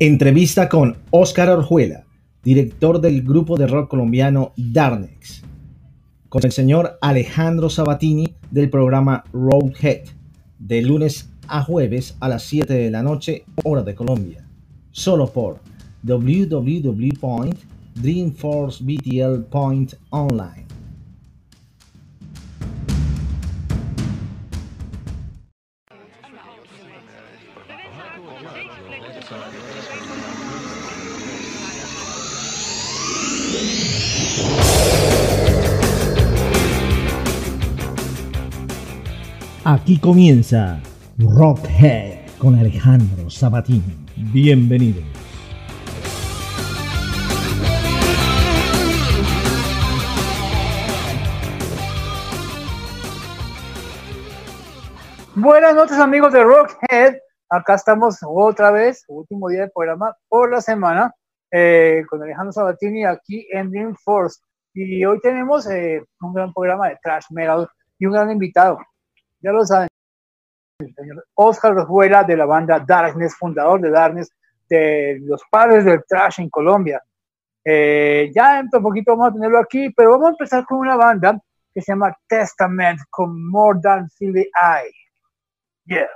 Entrevista con Óscar Orjuela, director del grupo de rock colombiano Darnex, con el señor Alejandro Sabatini del programa Roadhead, de lunes a jueves a las 7 de la noche, hora de Colombia, solo por www.dreamforcebtl.online. Aquí comienza Rockhead con Alejandro Sabatini. Bienvenido. Buenas noches amigos de Rockhead. Acá estamos otra vez, último día del programa por la semana, eh, con Alejandro Sabatini aquí en Dream Force. Y hoy tenemos eh, un gran programa de Trash Metal y un gran invitado ya lo saben, el señor Oscar Rojuela de la banda Darkness, fundador de Darkness, de los padres del trash en Colombia. Eh, ya un poquito vamos a tenerlo aquí, pero vamos a empezar con una banda que se llama Testament con More Than Silly Eye. Yeah.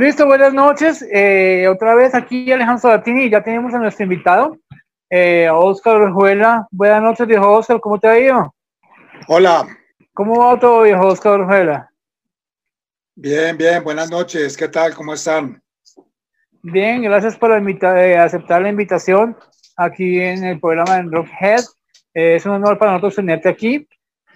Listo, buenas noches. Eh, otra vez aquí Alejandro Sabatini ya tenemos a nuestro invitado, eh, Oscar Orjuela. Buenas noches, viejo Oscar, ¿cómo te ha ido? Hola. ¿Cómo va todo, viejo Oscar Orjuela? Bien, bien, buenas noches. ¿Qué tal? ¿Cómo están? Bien, gracias por eh, aceptar la invitación aquí en el programa de Rockhead. Eh, es un honor para nosotros tenerte aquí.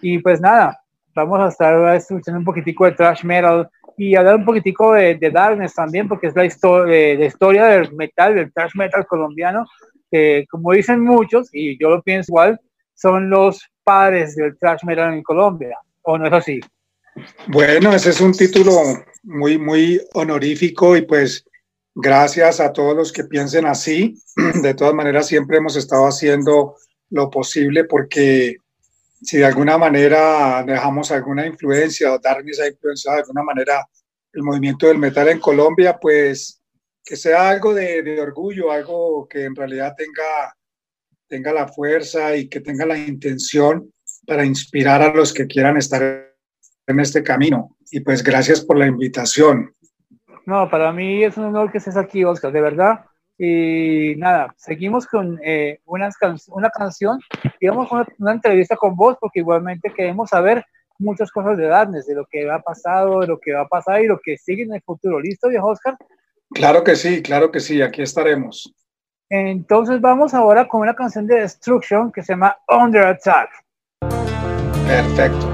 Y pues nada, vamos a estar escuchando un poquitico de thrash metal y hablar un poquitico de, Darkness también, porque es la historia del metal, del thrash metal colombiano, que como dicen muchos, y yo lo pienso igual, son los padres del thrash metal en Colombia, ¿o no es así? Bueno, ese es un título muy, muy honorífico y pues gracias a todos los que piensen así. De todas maneras, siempre hemos estado haciendo lo posible porque si de alguna manera dejamos alguna influencia o darnos esa influencia de alguna manera el movimiento del metal en Colombia, pues que sea algo de, orgullo, algo que en realidad tenga, tenga la fuerza y que tenga la intención para inspirar a los que quieran estar en este camino. Y pues gracias por la invitación. No, para mí es un honor que estés aquí, Oscar, de verdad. Y nada, seguimos con eh, una, una canción, digamos una, una, entrevista con vos, porque igualmente queremos saber muchas cosas de Darnes, de lo que ha pasado, de lo que va a pasar y lo que sigue en el futuro. ¿Listo, viejo Oscar? Claro que sí, claro que sí, aquí estaremos. Entonces vamos ahora con una canción de Destruction que se llama Under Attack. Perfecto.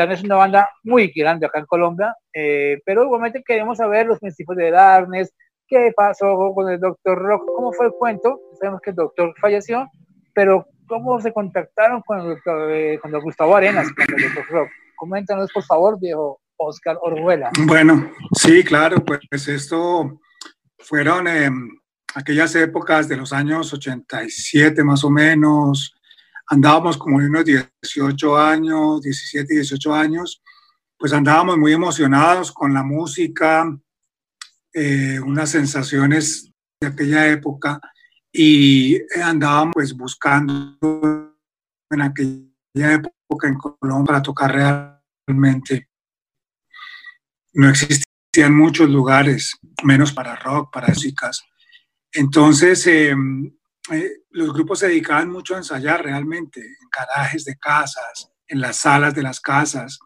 Darnes es una banda muy grande acá en Colombia, eh, pero igualmente queremos saber los principios de Darnes, qué pasó con el Doctor Rock, cómo fue el cuento. Sabemos que el Doctor falleció, pero cómo se contactaron con el, eh, Gustavo Arenas, con el Doctor Rock. Coméntanos, por favor, viejo Oscar Orjuela. Bueno, sí, claro, pues esto fueron em, aquellas épocas de los años 87 más o menos, andábamos como unos 18 años, 17, 18 años, pues andábamos muy emocionados con la música, eh, unas sensaciones de aquella época y andábamos pues buscando en aquella época en Colombia para tocar realmente. No existían muchos lugares, menos para rock, para músicas. Entonces, em, eh, los grupos se dedicaban mucho a ensayar realmente, en garajes de casas, en las salas de las casas.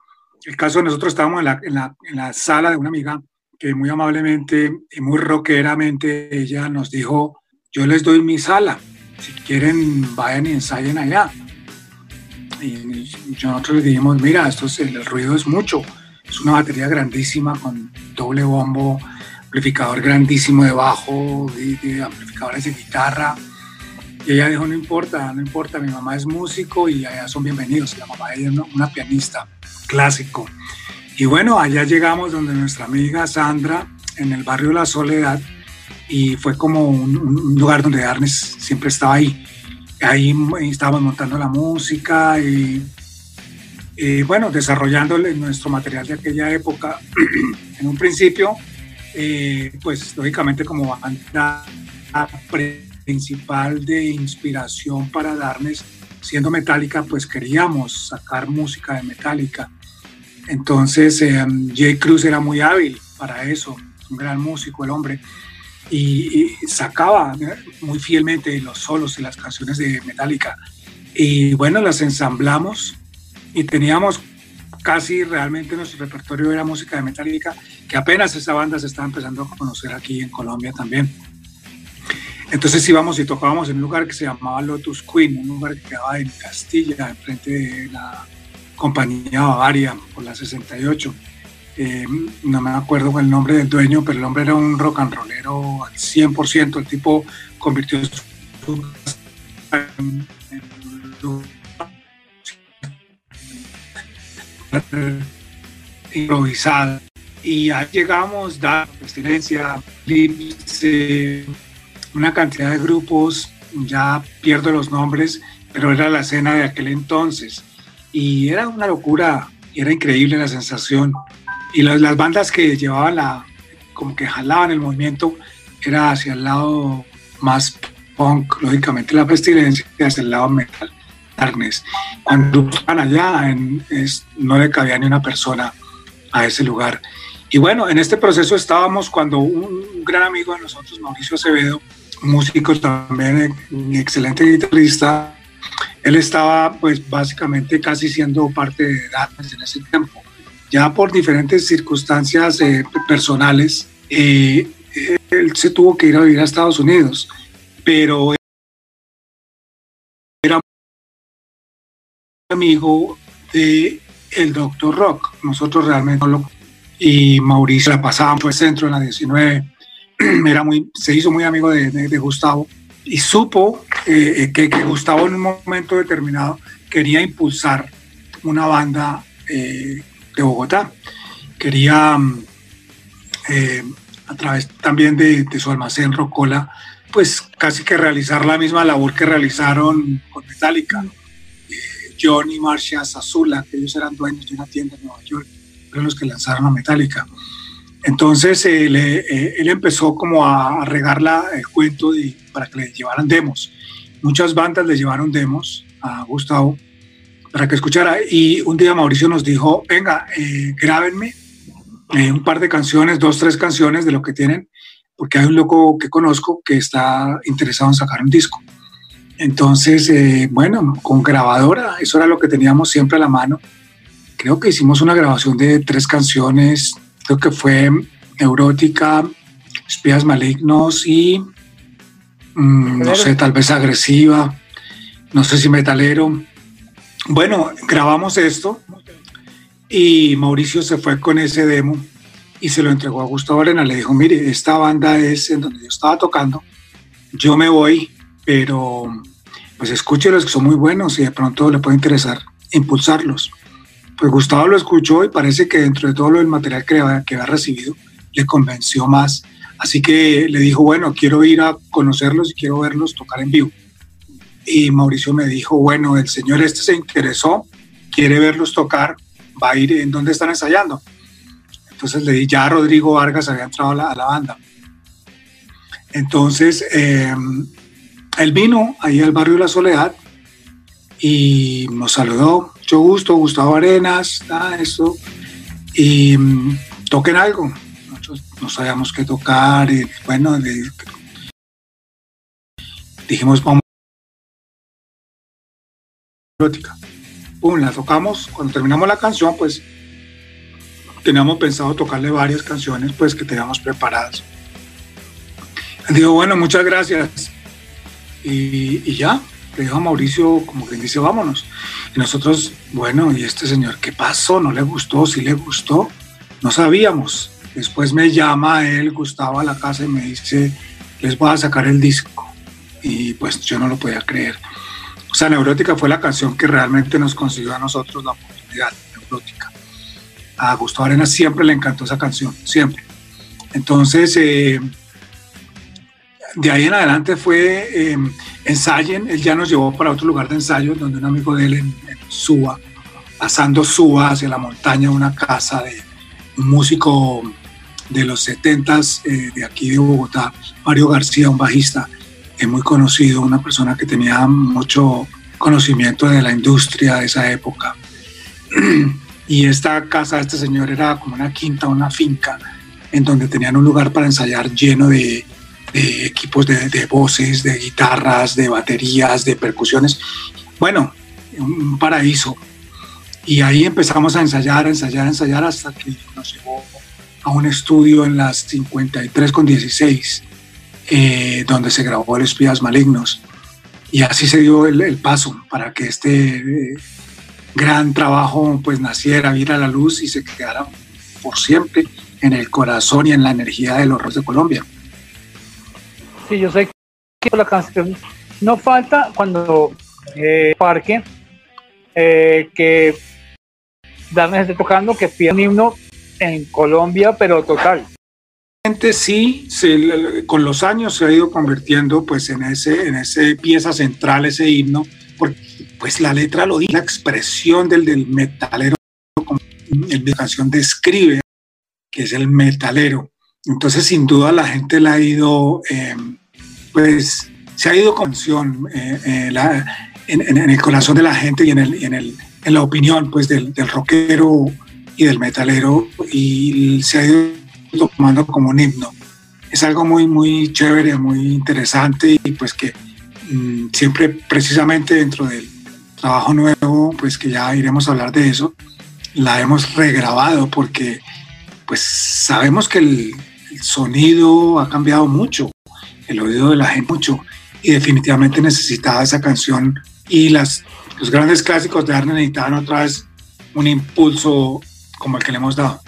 El caso de nosotros estábamos en la, sala de una amiga que muy amablemente y muy rockeramente ella nos dijo, yo les doy mi sala, si quieren vayan y ensayen allá. Y nosotros le dijimos, mira, esto es, el ruido es mucho, es una batería grandísima con doble bombo, amplificador grandísimo de bajo, amplificadores de guitarra. Y ella dijo, no importa, no importa, mi mamá es músico y allá son bienvenidos. La mamá de ella es una pianista clásico. Y bueno, allá llegamos donde nuestra amiga Sandra, en el barrio La Soledad, y fue como un, lugar donde Arnes siempre estaba ahí. Ahí estábamos montando la música y, bueno, desarrollando nuestro material de aquella época. en un principio, eh, pues lógicamente como banda principal de inspiración para Darnes, siendo Metallica, pues queríamos sacar música de Metallica. Entonces, eh, Jay Cruz era muy hábil para eso, un gran músico, el hombre y, sacaba muy fielmente los solos y las canciones de Metallica. Y bueno, las ensamblamos y teníamos casi realmente nuestro repertorio era música de Metallica, que apenas esa banda se estaba empezando a conocer aquí en Colombia también. Entonces íbamos y tocábamos en un lugar que se llamaba Lotus Queen, un lugar que quedaba en Castilla, enfrente de la compañía Bavaria, por la 68. Eh, no me acuerdo el nombre del dueño, pero el hombre era un rock and rollero al 100%. El tipo convirtió su en, improvisada. Y ahí llegamos, da presidencia, una cantidad de grupos, ya pierdo los nombres, pero era la escena de aquel entonces. Y era una locura, era increíble la sensación y las, bandas que llevaban la, como que jalaban el movimiento, era hacia el lado más punk, lógicamente la pestilencia, hacia el lado metal, darkness. Cuando estaban allá, no le cabía ni una persona a ese lugar. Y bueno, en este proceso estábamos cuando un, gran amigo de nosotros, Mauricio Acevedo, músico también, un excelente guitarrista, él estaba pues básicamente casi siendo parte de Darkness en ese tiempo ya por diferentes circunstancias eh, personales, eh, él se tuvo que ir a vivir a Estados Unidos, pero era amigo de el Doctor Rock. Nosotros realmente no lo... Y Mauricio la pasaba por el centro en la 19. Era muy, se hizo muy amigo de, de, Gustavo y supo eh, que, Gustavo en un momento determinado quería impulsar una banda eh, de Bogotá. Quería, mm, eh, a través también de, su almacén Rocola, pues casi que realizar la misma labor que realizaron con Metallica. Eh, John y Marcia Zazula, que ellos eran dueños de una tienda en Nueva York, fueron los que lanzaron a Metallica. Entonces eh, él empezó como a, regar el cuento para que le llevaran demos. Muchas bandas le llevaron demos a Gustavo para que escuchara. Y un día Mauricio nos dijo, venga, eh, grábenme eh, un par de canciones, dos, tres canciones de lo que tienen, porque hay un loco que conozco que está interesado en sacar un disco. Entonces, eh, bueno, con grabadora, eso era lo que teníamos siempre a la mano. Creo que hicimos una grabación de tres canciones, creo que fue Neurótica, Espías Malignos y, mm, no sé, tal vez Agresiva, no sé si Metalero. Bueno, grabamos esto y Mauricio se fue con ese demo y se lo entregó a Gustavo Arena. Le dijo, mire, esta banda es en donde yo estaba tocando, yo me voy, pero pues escúchelos que son muy buenos y de pronto le puede interesar impulsarlos. Pues Gustavo lo escuchó y parece que dentro de todo del material que que había recibido le convenció más. Así que le dijo, bueno, quiero ir a conocerlos y quiero verlos tocar en vivo y Mauricio me dijo, bueno, el señor este se interesó, quiere verlos tocar, va a ir en dónde están ensayando. Entonces le di, ya Rodrigo Vargas había entrado a la, banda. Entonces, em, él vino ahí al barrio La Soledad y nos saludó, mucho gusto, Gustavo Arenas, eso, y mm, toquen algo. Nosotros no sabíamos qué tocar, y bueno, dijimos, vamos Pum, la tocamos. Cuando terminamos la canción, pues teníamos pensado tocarle varias canciones pues que teníamos preparadas. Digo, bueno, muchas gracias. Y, ya, le dijo a Mauricio, como quien dice, vámonos. Y nosotros, bueno, ¿y este señor qué pasó? ¿No le gustó? ¿Sí le gustó? No sabíamos. Después me llama él, Gustavo, a la casa y me dice, les voy a sacar el disco. Y pues yo no lo podía creer. O sea, Neurótica fue la canción que realmente nos consiguió a nosotros la oportunidad, Neurótica. A Gustavo Arenas siempre le encantó esa canción, siempre. Entonces, eh, de ahí en adelante fue eh, ensayen, él ya nos llevó para otro lugar de ensayo, donde un amigo de él en, Suba, pasando Suba hacia la montaña, una casa de un músico de los 70 eh, de aquí de Bogotá, Mario García, un bajista muy conocido, una persona que tenía mucho conocimiento de la industria de esa época. Y esta casa de este señor era como una quinta, una finca, en donde tenían un lugar para ensayar lleno de, equipos de, voces, de guitarras, de baterías, de percusiones. Bueno, un paraíso. Y ahí empezamos a ensayar, a ensayar, a ensayar hasta que nos llevó a un estudio en las 53 con 16, eh, donde se grabó El Espías Malignos. Y así se dio el, paso para que este eh, gran trabajo pues naciera, viera la luz y se quedara por siempre en el corazón y en la energía de los de Colombia. Yo sé que la canción no falta cuando eh, Parque eh, que Darnes esté tocando que pida un himno en Colombia, pero total. Sí, con los años se ha ido convirtiendo pues en ese, en ese pieza central, ese himno, porque pues la letra lo dice, la expresión del, del metalero, como la canción describe, que es el metalero. Entonces, sin duda, la gente la ha ido, eh, pues, se ha ido con eh, eh, en, el corazón de la gente y en, el, en, el, en la opinión, pues, del, del, rockero y del metalero, y se ha ido tomando como un himno. Es algo muy, muy chévere, muy interesante, y pues que mm, siempre, precisamente dentro del trabajo nuevo, pues que ya iremos a hablar de eso, la hemos regrabado porque pues sabemos que el, sonido ha cambiado mucho, el oído de la gente mucho y definitivamente necesitaba esa canción y las, los grandes clásicos de Arne necesitaban otra vez un impulso como el que le hemos dado.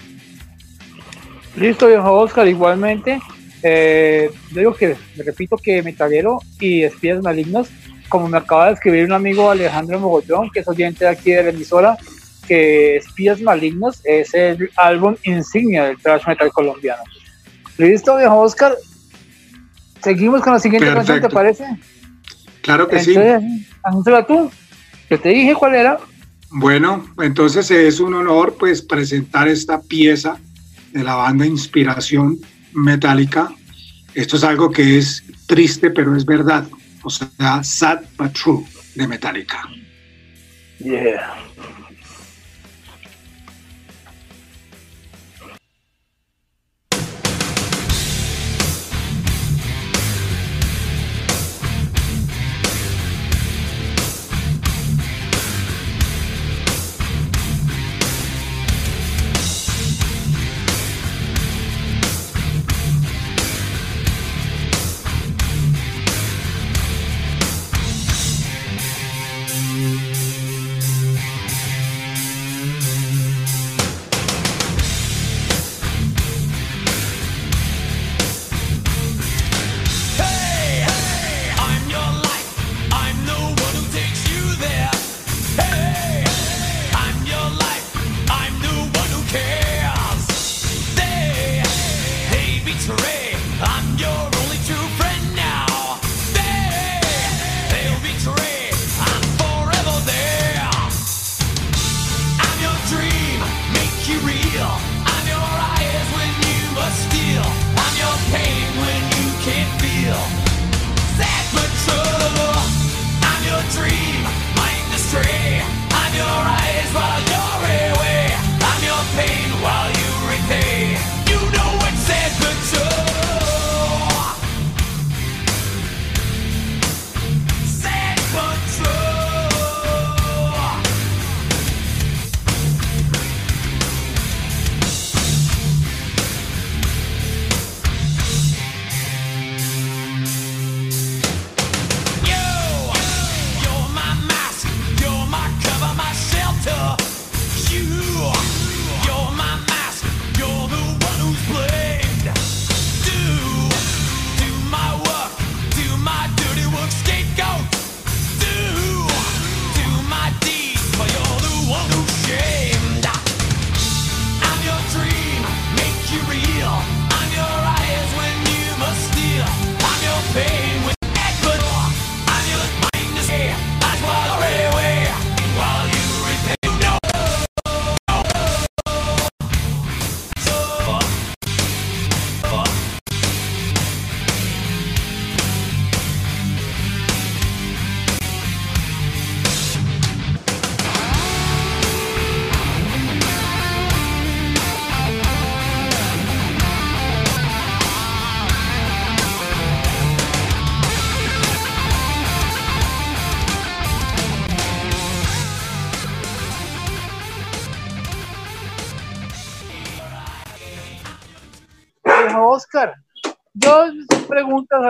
Listo, viejo Oscar, igualmente. Eh, digo que, repito que Metalero y Espías Malignos como me acaba de escribir un amigo Alejandro Mogollón, que es oyente aquí de la emisora, que Espías Malignos es el álbum insignia del thrash metal colombiano. Listo, viejo Oscar. Seguimos con la siguiente canción, ¿te parece? Claro que sí. Anúnciala tú. Yo te dije cuál era. Bueno, entonces es un honor pues presentar esta pieza de la banda Inspiración Metálica. Esto es algo que es triste, pero es verdad o sea, Sad But True de Metallica. Yeah.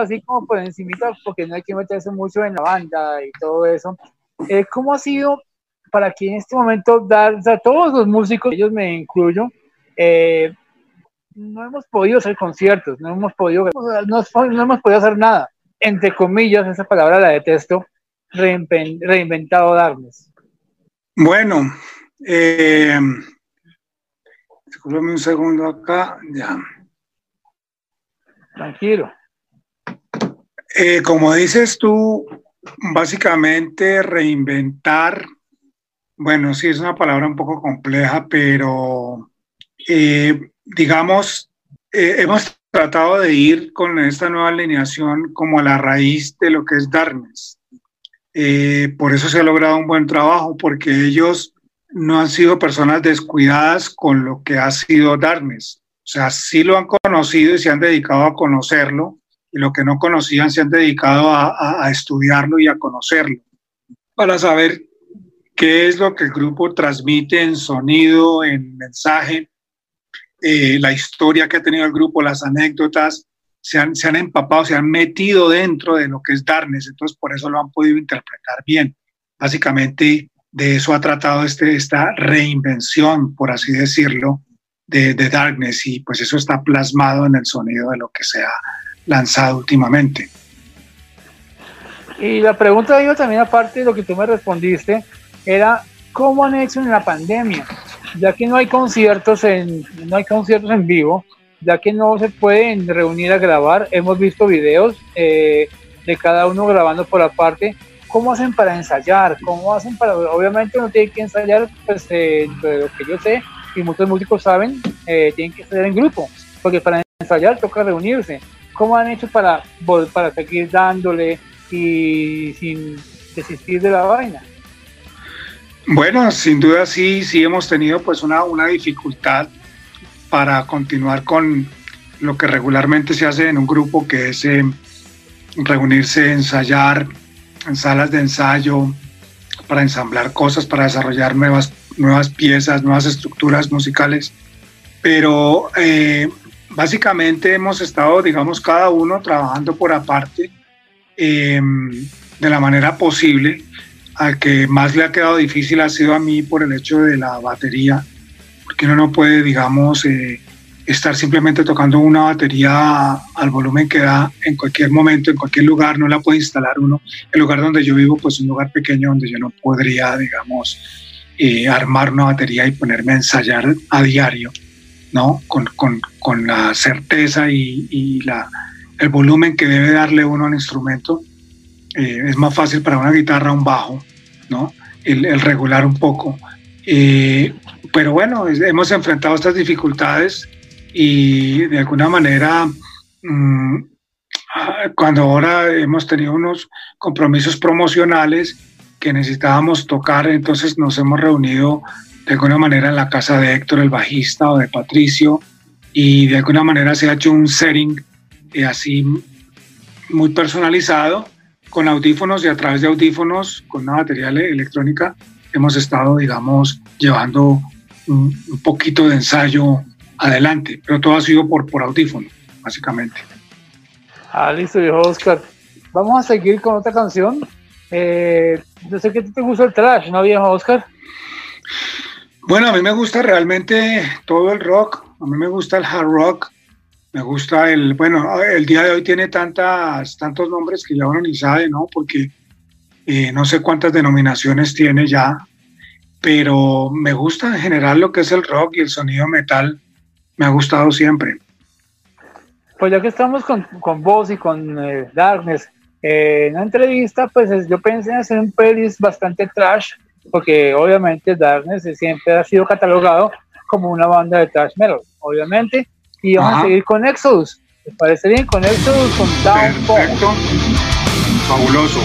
Así como por encima, porque no hay que meterse mucho en la banda y todo eso. Eh, ¿Cómo ha sido para que en este momento dar, o sea, todos los músicos, ellos me incluyo, eh, no hemos podido hacer conciertos, no hemos podido, no, hemos podido hacer nada. Entre comillas, esa palabra la detesto, reinventado darles. Bueno, eh, un segundo acá, ya. Tranquilo. Eh, como dices tú, básicamente reinventar, bueno, sí es una palabra un poco compleja, pero eh, digamos, eh, hemos tratado de ir con esta nueva alineación como a la raíz de lo que es Darkness. por eso se ha logrado un buen trabajo, porque ellos no han sido personas descuidadas con lo que ha sido Darkness. O sea, sí lo han conocido y se han dedicado a conocerlo, y lo que no conocían se han dedicado a, estudiarlo y a conocerlo, para saber qué es lo que el grupo transmite en sonido, en mensaje, eh, la historia que ha tenido el grupo, las anécdotas, se han, se han empapado, se han metido dentro de lo que es Darkness, entonces por eso lo han podido interpretar bien. Básicamente de eso ha tratado este, esta reinvención, por así decirlo, de, Darkness y pues eso está plasmado en el sonido de lo que se ha lanzado últimamente. Y la pregunta de también, aparte de lo que tú me respondiste, era cómo han hecho en la pandemia, ya que no hay conciertos en, no hay conciertos en vivo, ya que no se pueden reunir a grabar, hemos visto videos eh, de cada uno grabando por aparte. ¿Cómo hacen para ensayar? ¿Cómo hacen para.? Obviamente uno tiene que ensayar, pues, eh, de lo que yo sé, y muchos músicos saben, eh, tienen que estar en grupo, porque para ensayar toca reunirse. ¿Cómo han hecho para, para seguir dándole y sin desistir de la vaina? Bueno, sin duda sí, sí hemos tenido pues una, una dificultad para continuar con lo que regularmente se hace en un grupo, que es eh, reunirse, ensayar en salas de ensayo, para ensamblar cosas, para desarrollar nuevas nuevas piezas, nuevas estructuras musicales, pero eh, básicamente hemos estado, digamos, cada uno trabajando por aparte em, de la manera posible. Al que más le ha quedado difícil ha sido a mí por el hecho de la batería, porque uno no puede, digamos, eh, estar simplemente tocando una batería al volumen que da en cualquier momento, en cualquier lugar, no la puede instalar uno. El lugar donde yo vivo, pues un lugar pequeño donde yo no podría, digamos, eh, armar una batería y ponerme a ensayar a diario, ¿no? Con, con, con la certeza y, la, el volumen que debe darle uno al instrumento. Eh, es más fácil para una guitarra un bajo, ¿no? El, el regular un poco. Eh, pero bueno, hemos enfrentado estas dificultades y de alguna manera, mm, ah, cuando ahora hemos tenido unos compromisos promocionales, que necesitábamos tocar, entonces nos hemos reunido de alguna manera en la casa de Héctor, el bajista, o de Patricio, y de alguna manera se ha hecho un setting eh, así muy personalizado, con audífonos y a través de audífonos, con una batería electrónica, hemos estado, digamos, llevando un, poquito de ensayo adelante, pero todo ha sido por, por audífono, básicamente. Ah, listo, viejo Oscar. Vamos a seguir con otra canción eh, yo sé que te gusta el trash, ¿no, viejo Oscar? Bueno, a mí me gusta realmente todo el rock, a mí me gusta el hard rock, me gusta el, bueno, el día de hoy tiene tantas, tantos nombres que ya uno ni sabe, ¿no? Porque eh, no sé cuántas denominaciones tiene ya, pero me gusta en general lo que es el rock y el sonido metal, me ha gustado siempre. Pues ya que estamos con, con vos y con eh, Darkness, eh, en la entrevista, pues yo pensé en hacer un playlist bastante trash, porque obviamente Darkness siempre ha sido catalogado como una banda de trash metal, obviamente. Y vamos a seguir con Exodus. ¿Les parece bien? Con Exodus, con Downfall. Perfecto. Fabuloso.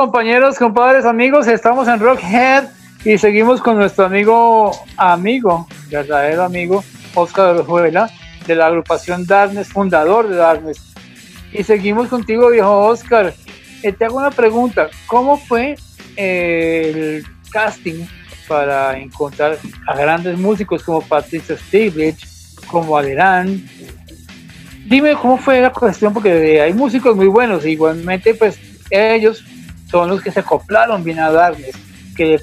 Compañeros, compadres, amigos, estamos en Rockhead y seguimos con nuestro amigo, amigo, verdadero amigo, Oscar Orjuela, de la agrupación Darkness, fundador de Darkness. Y seguimos contigo, viejo Oscar. Eh, te hago una pregunta, ¿cómo fue el casting para encontrar a grandes músicos como Patricia Stiglitz, como Alerán? Dime cómo fue la cuestión, porque hay músicos muy buenos, igualmente pues ellos son los que se acoplaron bien a Darkness, que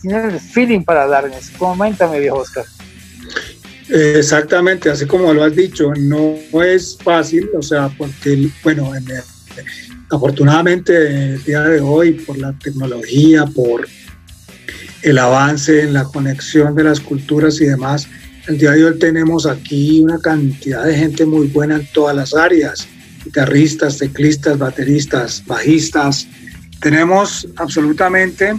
tienen el feeling para Darkness. Coméntame, viejo Oscar. Exactamente, así como lo has dicho, no es fácil, o sea, porque, bueno, afortunadamente el día de hoy, por la tecnología, por el avance en la conexión de las culturas y demás, El día de hoy tenemos aquí una cantidad de gente muy buena en todas las áreas, guitarristas, teclistas, bateristas, bajistas. Tenemos absolutamente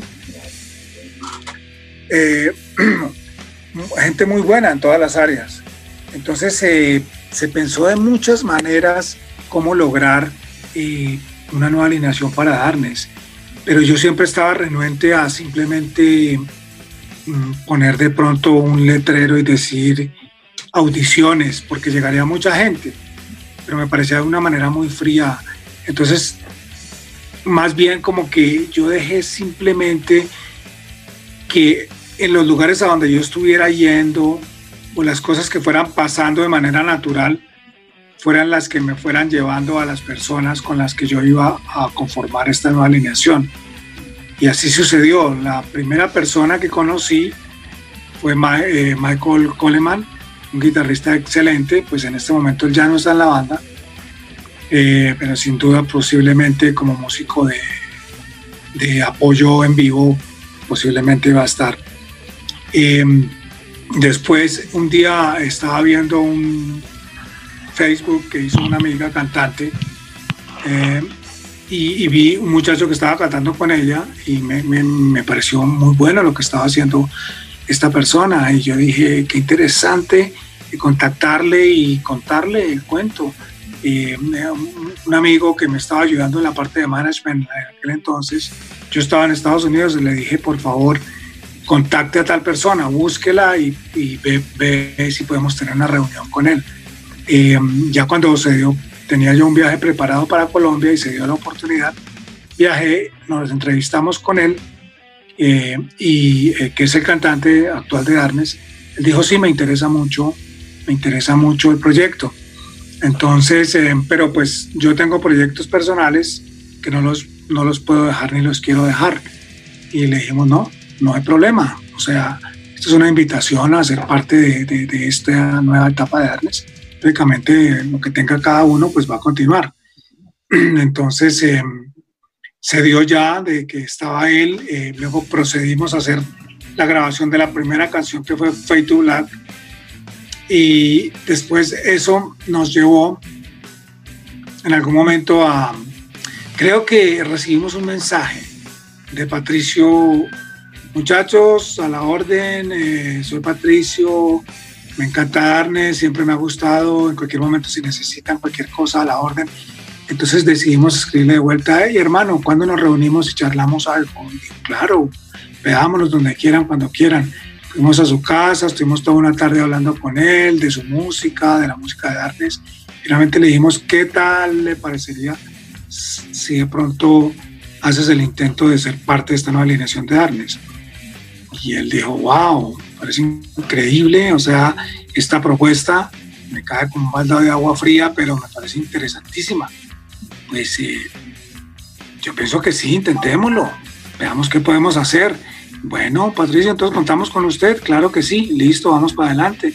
eh, gente muy buena en todas las áreas. Entonces se pensó de muchas maneras cómo lograr eh, una nueva alineación para Darnes, pero yo siempre estaba renuente a simplemente mm, poner de pronto un letrero y decir audiciones, porque llegaría mucha gente, pero me parecía de una manera muy fría. Entonces, más bien como que yo dejé simplemente que en los lugares a donde yo estuviera yendo o las cosas que fueran pasando de manera natural fueran las que me fueran llevando a las personas con las que yo iba a conformar esta nueva alineación. Y así sucedió. La primera persona que conocí fue eh, Michael Coleman, un guitarrista excelente, pues en este momento él ya no está en la banda, eh, pero sin duda posiblemente como músico de, de apoyo en vivo posiblemente va a estar. Em, después, un día estaba viendo un Facebook que hizo una amiga cantante em, y, vi un muchacho que estaba cantando con ella y me, me, pareció muy bueno lo que estaba haciendo esta persona y yo dije, qué interesante contactarle y contarle el cuento. Y un amigo que me estaba ayudando en la parte de management en aquel entonces, yo estaba en Estados Unidos y le dije, por favor, contacte a tal persona, búsquela y, ve, si podemos tener una reunión con él. Eh, ya cuando se dio, tenía yo un viaje preparado para Colombia y se dio la oportunidad, viajé, nos entrevistamos con él, eh, y eh, que es el cantante actual de Darnes, él dijo, sí, me interesa mucho, me interesa mucho el proyecto. Entonces, pero pues yo tengo proyectos personales que no los, no los puedo dejar ni los quiero dejar. Y le dijimos, no, no hay problema. O sea, esto es una invitación a ser parte de, esta nueva etapa de darles. Lógicamente, lo que tenga cada uno, pues va a continuar. Entonces, em, se dio ya de que estaba él, eh, luego procedimos a hacer la grabación de la primera canción que fue Fade to Black. Y después eso nos llevó en algún momento a, creo que recibimos un mensaje de Patricio Muchachos, a la orden, eh, soy Patricio, me encanta Darne, siempre me ha gustado, en cualquier momento si necesitan cualquier cosa, a la orden. Entonces decidimos escribirle de vuelta, hey hermano, ¿cuándo nos reunimos y charlamos algo? claro, veámonos donde quieran, cuando quieran. Fuimos a su casa, estuvimos toda una tarde hablando con él, de su música, de la música de Darnes. Finalmente le dijimos, ¿qué tal le parecería si de pronto haces el intento de ser parte de esta nueva alineación de Darnes? Y él dijo, wow, parece increíble, o sea, esta propuesta me cae como un balde de agua fría, pero me parece interesantísima. Pues eh, yo pienso que sí, intentémoslo, veamos qué podemos hacer. Bueno, Patricia, entonces contamos con usted, claro que sí, listo, vamos para adelante.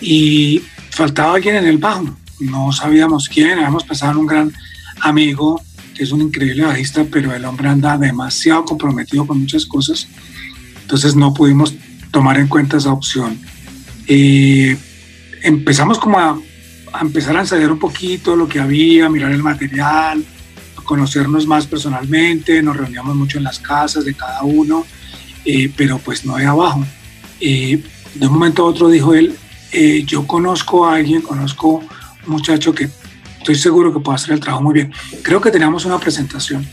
Y faltaba alguien en el bajo, no sabíamos quién, habíamos pensado en un gran amigo que es un increíble bajista, pero el hombre anda demasiado comprometido con muchas cosas. Entonces no pudimos tomar en cuenta esa opción. Eh, empezamos como a, empezar a ensayar un poquito lo que había, mirar el material, conocernos más personalmente, nos reuníamos mucho en las casas de cada uno, eh, pero pues no hay abajo. Eh, de un momento a otro dijo él, yo conozco a alguien, conozco un muchacho que estoy seguro que puede hacer el trabajo muy bien. Creo que teníamos una presentación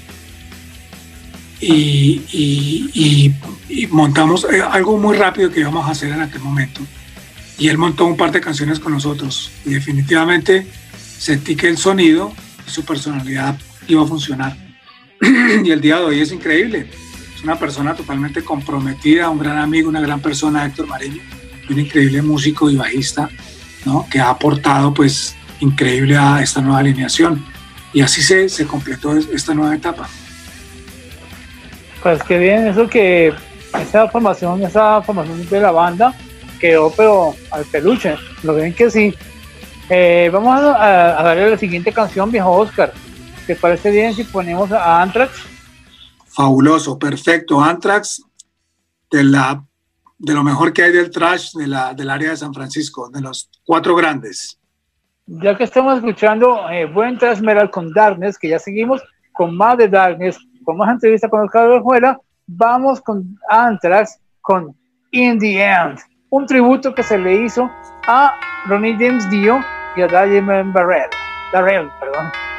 y, montamos eh, algo muy rápido que íbamos a hacer en aquel momento. Y él montó un par de canciones con nosotros y definitivamente sentí que el sonido y su personalidad iba a funcionar. y el día de hoy es increíble. Una persona totalmente comprometida, un gran amigo, una gran persona, Héctor Mariño, un increíble músico y bajista, ¿no? que ha aportado pues increíble a esta nueva alineación. Y así se, se completó esta nueva etapa. Pues qué bien, eso que esa formación, esa formación de la banda quedó pero al peluche, lo ven que sí. Eh, vamos a, darle la siguiente canción, viejo Oscar. ¿Te parece bien si ponemos a Anthrax? Fabuloso, perfecto. Anthrax de la de lo mejor que hay del trash de la, del área de San Francisco, de los cuatro grandes. Ya que estamos escuchando eh, buen trash metal con Darkness, que ya seguimos con más de Darkness, con más entrevistas con Oscar Orejuela, vamos con Anthrax, con In the End, un tributo que se le hizo a Ronnie James Dio y a Diamond Barrel, Darrell, perdón.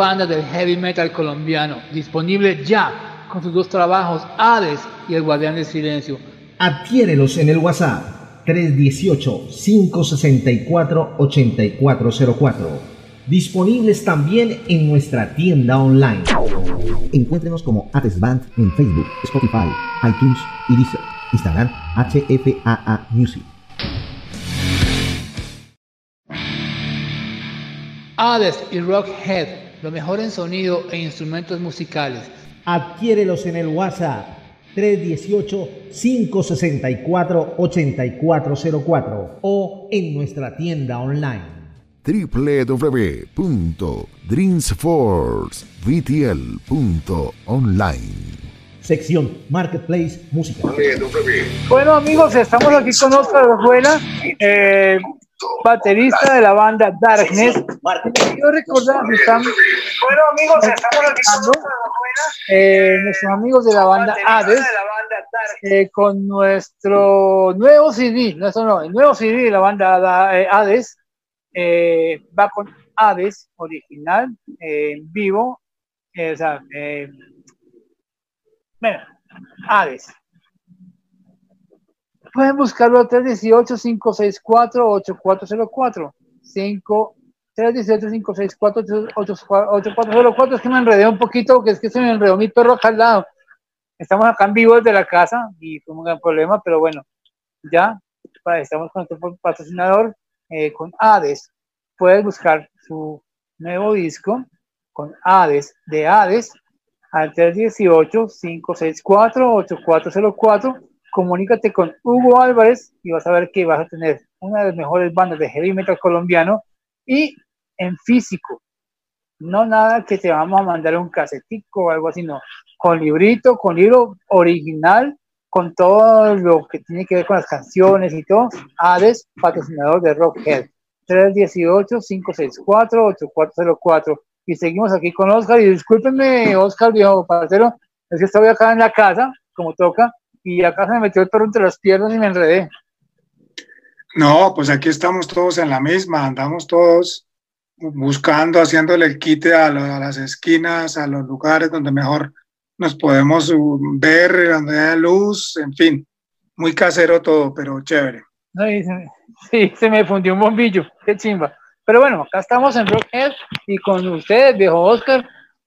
Bandas del heavy metal colombiano, disponible ya con sus dos trabajos, Hades y El Guardián del Silencio. Adquiérelos en el WhatsApp 318-564-8404. Disponibles también en nuestra tienda online. Encuéntrenos como Hades Band en Facebook, Spotify, iTunes y Deezer. Instagram HFAA Music. Hades y Rockhead, lo mejor en sonido e instrumentos musicales. Adquiérelos en el WhatsApp 318-564-8404 o en nuestra tienda online www.dreamsforcevtl.online Sección Marketplace Música. Bueno amigos, estamos aquí con Oscar Orjuela, eh, baterista de la banda Darkness. Quiero recordar que están, bueno amigos, estamos eh, nuestros amigos de la banda Hades eh, con nuestro nuevo CD, nuestro no, el nuevo CD de la banda eh, Hades eh, va con Hades original en vivo, o sea, bueno, Hades Pueden buscarlo al 318-564-8404. 318-564-8404. Es que me enredé un poquito, porque es que se me enredó mi perro acá al lado. Estamos acá en vivo desde la casa y fue un gran problema, pero bueno, ya estamos con nuestro patrocinador, eh, con Hades. Puedes buscar su nuevo disco con Hades, de Hades, al 318-564-8404 comunícate con Hugo Álvarez y vas a ver que vas a tener una de las mejores bandas de heavy metal colombiano y en físico. No nada que te vamos a mandar un casetico o algo así, no. Con librito, con libro original, con todo lo que tiene que ver con las canciones y todo. Hades, patrocinador de Rockhead. 318-564-8404. Y seguimos aquí con Oscar. Y discúlpenme, Oscar, viejo partero, es que estoy acá en la casa, como toca, y acá se me metió el perro entre las piernas y me enredé. No, pues aquí estamos todos en la misma, andamos todos buscando, haciéndole el quite a, las esquinas, a los lugares donde mejor nos podemos ver, donde haya luz, en fin, muy casero todo, pero chévere. sí, se me fundió un bombillo, qué chimba. Pero bueno, acá estamos en Rockhead y con ustedes, viejo Oscar,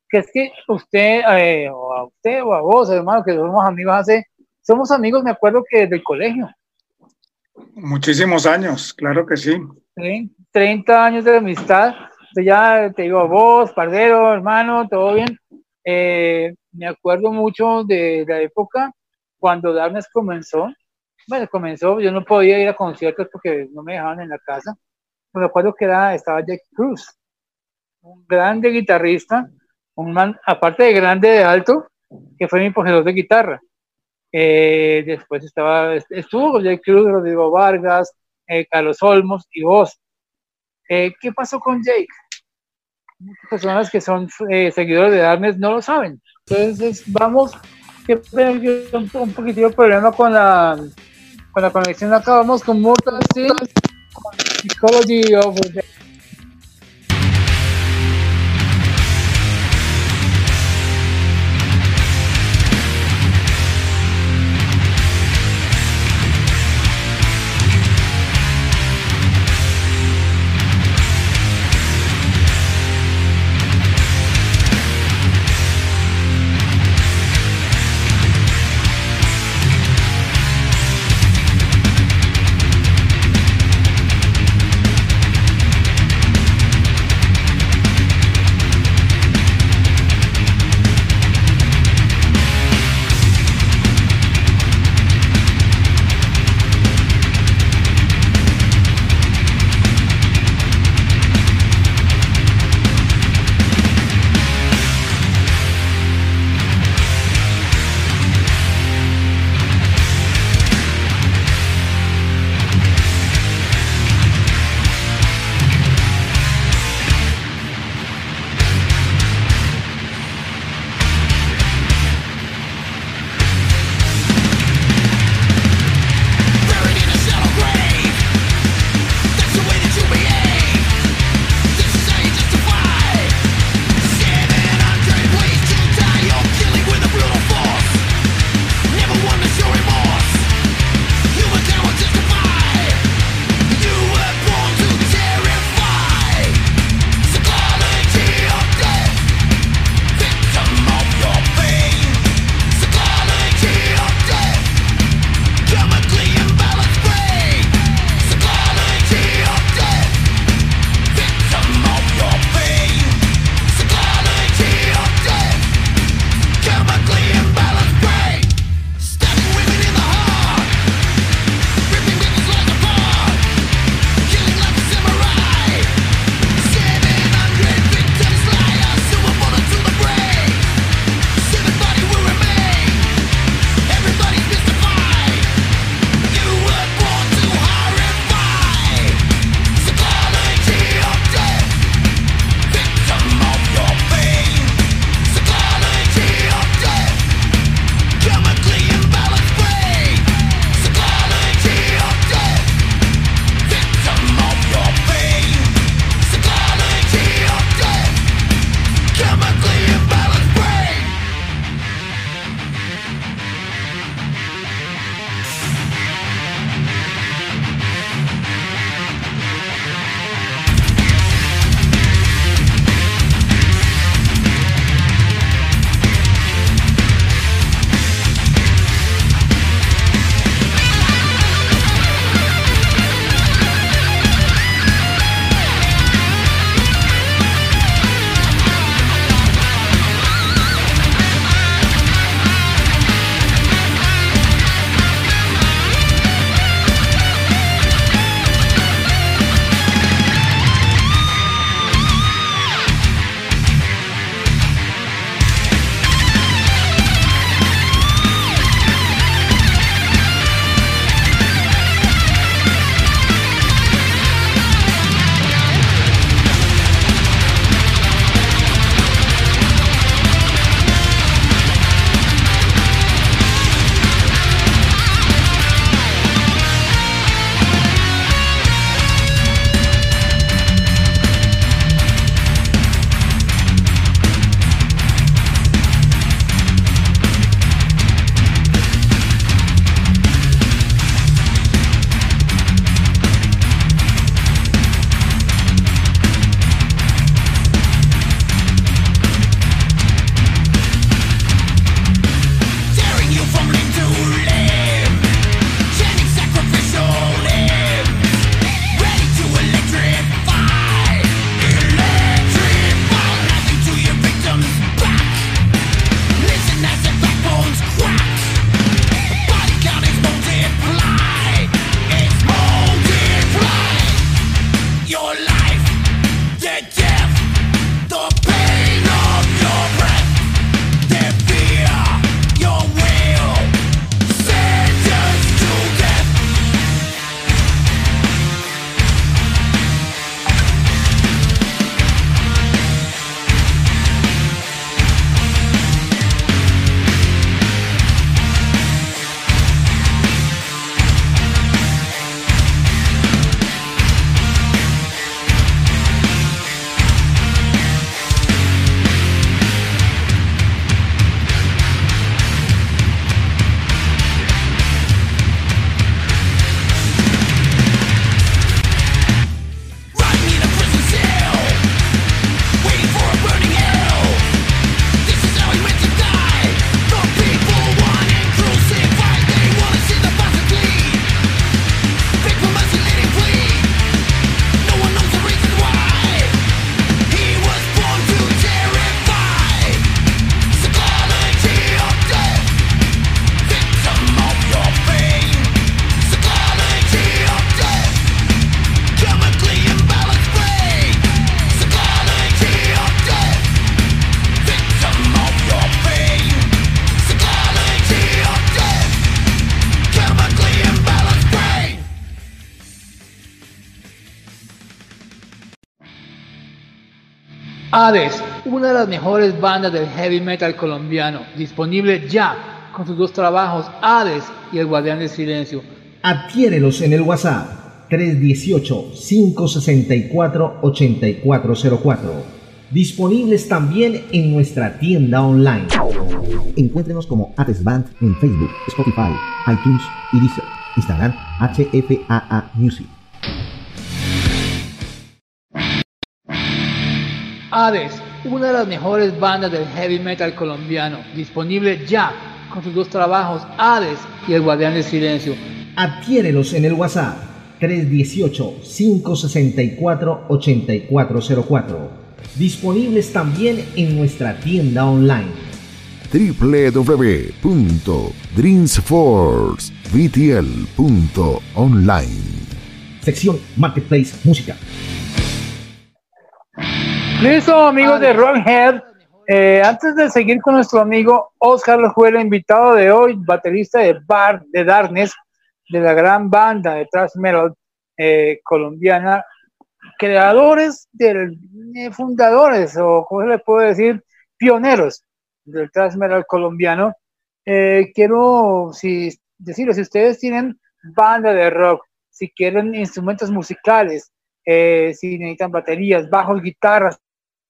que es que usted, eh, o a usted o a vos, hermano, que somos amigos hace somos amigos, me acuerdo que del colegio. Muchísimos años, claro que sí. 30 años de amistad. Ya te digo, vos, pardero, hermano, todo bien. Eh, me acuerdo mucho de la época cuando Darnes comenzó. Bueno, comenzó, yo no podía ir a conciertos porque no me dejaban en la casa. Me acuerdo que era, estaba Jack Cruz, un grande guitarrista, un man, aparte de grande de alto, que fue mi profesor de guitarra. Eh, después estaba, estuvo Jake Cruz, Rodrigo Vargas, eh, Carlos Olmos y vos. Eh, ¿Qué pasó con Jake? Muchas personas que son seguidores de Darnes no lo saben. Entonces, vamos, que un, un poquitito problema con la, con la conexión. Acabamos con Mortal Sin, con las mejores bandas del heavy metal colombiano, disponible ya con sus dos trabajos, Hades y El Guardián del Silencio. Adquiérelos en el WhatsApp 318-564-8404. Disponibles también en nuestra tienda online. Encuéntrenos como Hades Band en Facebook, Spotify, iTunes y Deezer. Instagram HFAA Music. Hades, una de las mejores bandas del heavy metal colombiano, disponible ya con sus dos trabajos, Hades y El Guardián del Silencio. Adquiérelos en el WhatsApp 318-564-8404. Disponibles también en nuestra tienda online www.dreamsforcevtl.online Sección Marketplace Música. Listo, amigos de Rockhead. Eh, antes de seguir con nuestro amigo Oscar Lojuelo, invitado de hoy, baterista de Bar de Darkness, de la gran banda de thrash metal eh, colombiana, creadores del eh, fundadores, o como se le puede decir, pioneros del thrash metal colombiano. quiero si, decirles, si ustedes tienen banda de rock, si quieren instrumentos musicales, si necesitan baterías, bajos, guitarras,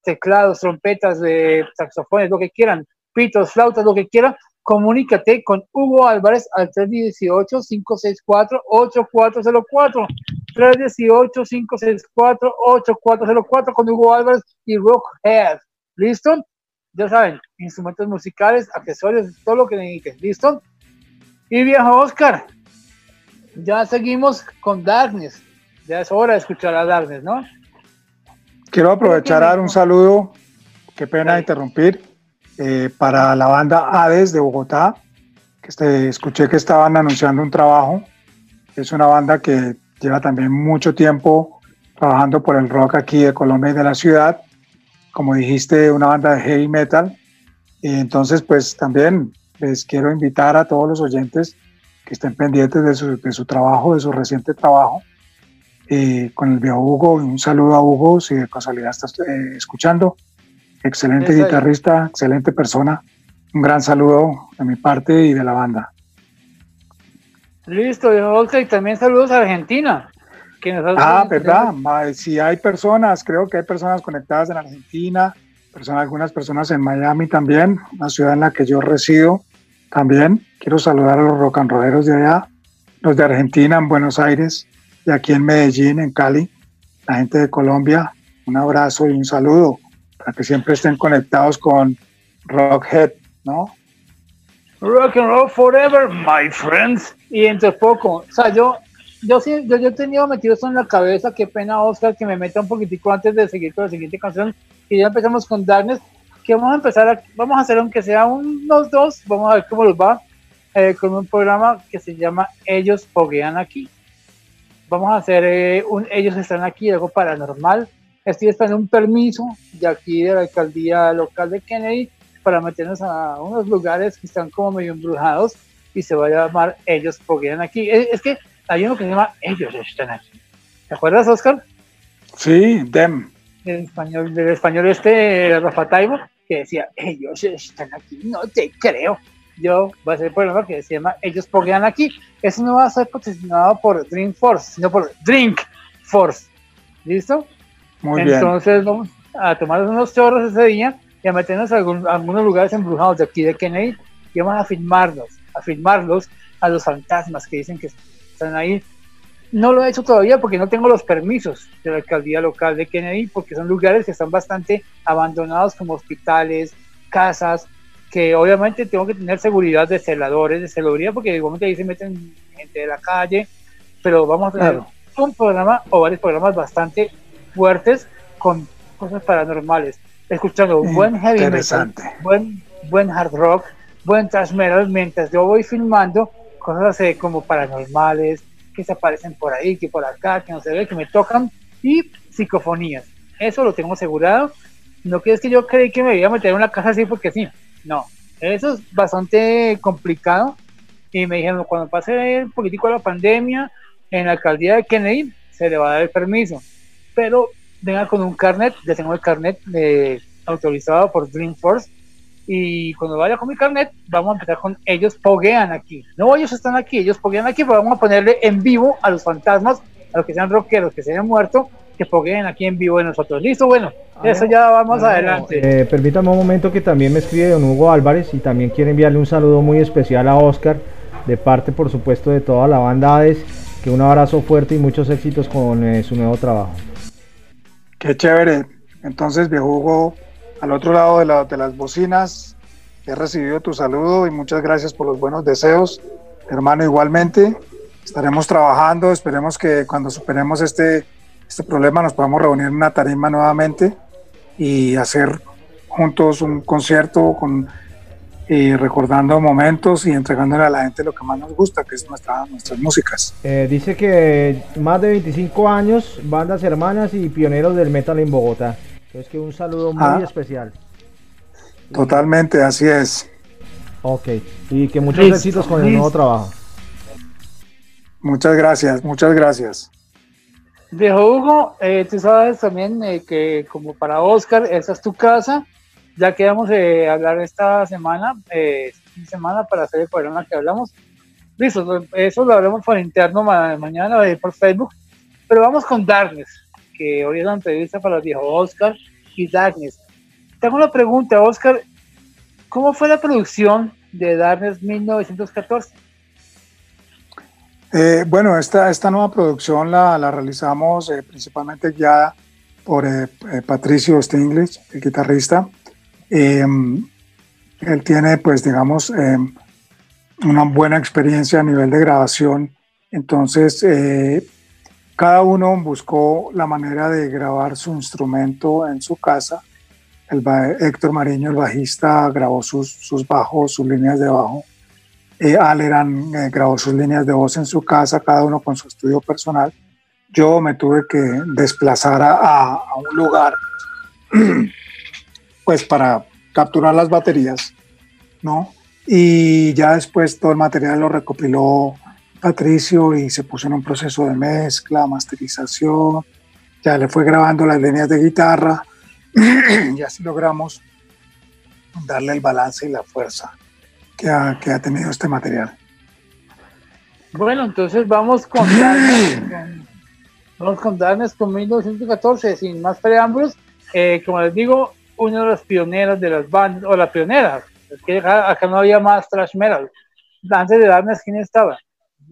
teclados, trompetas, de saxofones, lo que quieran, pitos, flautas, lo que quieran, comunícate con Hugo Álvarez al 318-564-8404. 318-564-8404 con Hugo Álvarez y Rockhead. ¿Listo? Ya saben, instrumentos musicales, accesorios, todo lo que necesiten. ¿Listo? Y viejo Oscar, ya seguimos con Darkness. Ya es hora de escuchar a Darkness, ¿no? Quiero aprovechar a dar un saludo, qué pena interrumpir, eh, para la banda Hades de Bogotá, que este, escuché que estaban anunciando un trabajo. Es una banda que lleva también mucho tiempo trabajando por el rock aquí de Colombia y de la ciudad. Como dijiste, una banda de heavy metal. Y entonces, pues también les quiero invitar a todos los oyentes que estén pendientes de su, de su trabajo, de su reciente trabajo eh, con el viejo Hugo. Un saludo a Hugo, si de casualidad estás eh, escuchando. Excelente guitarrista, excelente persona. Un gran saludo de mi parte y de la banda. Listo, viejo y también saludos a Argentina. ah, verdad. Si hay personas, creo que hay personas conectadas en Argentina, personas, algunas personas en Miami también, una ciudad en la que yo resido también. Quiero saludar a los rock and rolleros de allá, los de Argentina, en Buenos Aires, y aquí en Medellín, en Cali, la gente de Colombia, un abrazo y un saludo para que siempre estén conectados con Rockhead, ¿no? Rock and roll forever, my friends. Y entre poco, o sea, yo, yo sí, yo, yo he tenido metido eso en la cabeza, qué pena Oscar que me meta un poquitico antes de seguir con la siguiente canción, y ya empezamos con Darkness, que vamos a empezar, vamos a hacer aunque sea unos dos, vamos a ver cómo nos va, eh, con un programa que se llama Ellos Foguean Aquí vamos a hacer, eh, un, ellos están aquí, algo paranormal. Estoy esperando un permiso de aquí de la alcaldía local de Kennedy para meternos a unos lugares que están como medio embrujados y se va a llamar Ellos Foguean aquí. Es, que hay uno que se llama Ellos están aquí. ¿Te acuerdas, Oscar? Sí, them. Del español, del español este, Rafa Taibo, que decía, ellos están aquí, no te creo yo voy a hacer el programa que se llama Ellos Poguean Aquí. Eso no va a ser patrocinado por Dream Force, sino por Drink Force. ¿Listo? Muy Entonces vamos a tomar unos chorros ese día y a meternos a, algunos lugares embrujados de aquí de Kennedy y vamos a filmarlos, a filmarlos a los fantasmas que dicen que están ahí. No lo he hecho todavía porque no tengo los permisos de la alcaldía local de Kennedy porque son lugares que están bastante abandonados como hospitales, casas, que obviamente tengo que tener seguridad de celadores, de celadría, porque igualmente ahí se meten gente de la calle, pero vamos a tener un programa o varios programas bastante fuertes con cosas paranormales, escuchando un buen heavy metal, buen, buen hard rock, buen thrash metal, mientras yo voy filmando cosas así como paranormales, que se aparecen por ahí, que por acá, que no se ve, que me tocan, y psicofonías. Eso lo tengo asegurado. No que es que yo creí que me iba a meter en una casa así porque sí, no, eso es bastante complicado. Y me dijeron, cuando pase el político de la pandemia, en la alcaldía de Kennedy se le va a dar el permiso. Pero venga con un carnet, ya tengo el carnet eh, autorizado por Dreamforce, y cuando vaya con mi carnet, vamos a empezar con ellos poguean aquí. No, ellos están aquí, ellos poguean aquí, pero vamos a ponerle en vivo a los fantasmas, a los que sean rockeros, que se hayan muerto, que pogueen aquí en vivo de nosotros. Listo, bueno, ah, eso ya vamos adelante. Eh, permítame un momento que también me escribe don Hugo Álvarez y también quiere enviarle un saludo muy especial a Oscar, de parte, por supuesto, de toda la banda Hades, que un abrazo fuerte y muchos éxitos con eh, su nuevo trabajo. Qué chévere. Entonces, viejo Hugo, al otro lado de, de las bocinas, he recibido tu saludo y muchas gracias por los buenos deseos. Hermano, igualmente, estaremos trabajando, esperemos que cuando superemos este, este problema nos podamos reunir en una tarima nuevamente y hacer juntos un concierto con, y recordando momentos y entregándole a la gente lo que más nos gusta, que es nuestra, nuestras músicas. Eh, dice que más de 25 años, bandas hermanas y pioneros del metal en Bogotá. Es que un saludo muy ah. especial. Totalmente, así es. Ok, y que muchos éxitos con el nuevo trabajo. Muchas gracias, muchas gracias. De Hugo, eh, tú sabes también eh, que como para Oscar, esa es tu casa. Ya quedamos a hablar esta semana, eh, semana para hacer el programa que hablamos. Listo, eso lo hablamos por interno mañana por Facebook. Pero vamos con Darkness que hoy es la entrevista para el viejo Oscar y Darkness. Tengo una pregunta, Oscar. ¿Cómo fue la producción de Darkness 1914? Eh, bueno, esta, esta nueva producción la, la realizamos eh, principalmente ya por eh, Patricio Stinglitz, el guitarrista. Em, él tiene, pues, digamos, em, una buena experiencia a nivel de grabación. Entonces, cada uno buscó la manera de grabar su instrumento en su casa. El Héctor Mariño, el bajista, grabó sus, sus bajos, sus líneas de bajo. Eh, Aleran eh, grabó sus líneas de voz en su casa, cada uno con su estudio personal. Yo me tuve que desplazar a, a un lugar pues para capturar las baterías, ¿no? Y ya después todo el material lo recopiló Patricio y se puso en un proceso de mezcla, masterización, ya le fue grabando las líneas de guitarra y así logramos darle el balance y la fuerza que ha, que ha tenido este material. Bueno, entonces vamos con Darnes, vamos con Darnes con 1914, sin más preámbulos. Eh, como les digo, uno de los pioneros de las bandas, o la pionera, es que acá, no había más trash metal. Antes de Darnes, ¿quién estaba?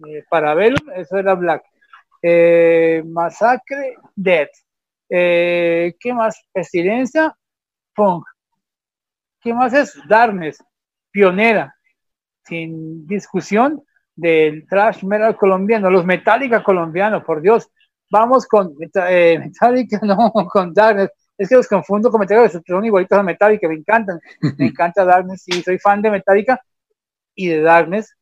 eh, Parabellum, eso era Black. Eh, Masacre, Dead. Eh, ¿Qué más? Pestilencia, Punk. ¿Qué más es? Darkness, pionera, sin discusión del trash metal colombiano, los Metallica colombianos, por Dios. Vamos con eh, Metallica, no, con Darkness. Es que los confundo con Metallica, son igualitos a Metallica, me encantan. Me encanta Darkness, sí, soy fan de Metallica y de Darkness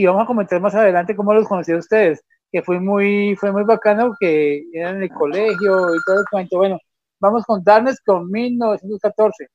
y vamos a comentar más adelante cómo los conocí a ustedes, que fue muy, fue muy bacano que eran en el colegio y todo el cuento. Bueno, vamos con Darnes con 1914.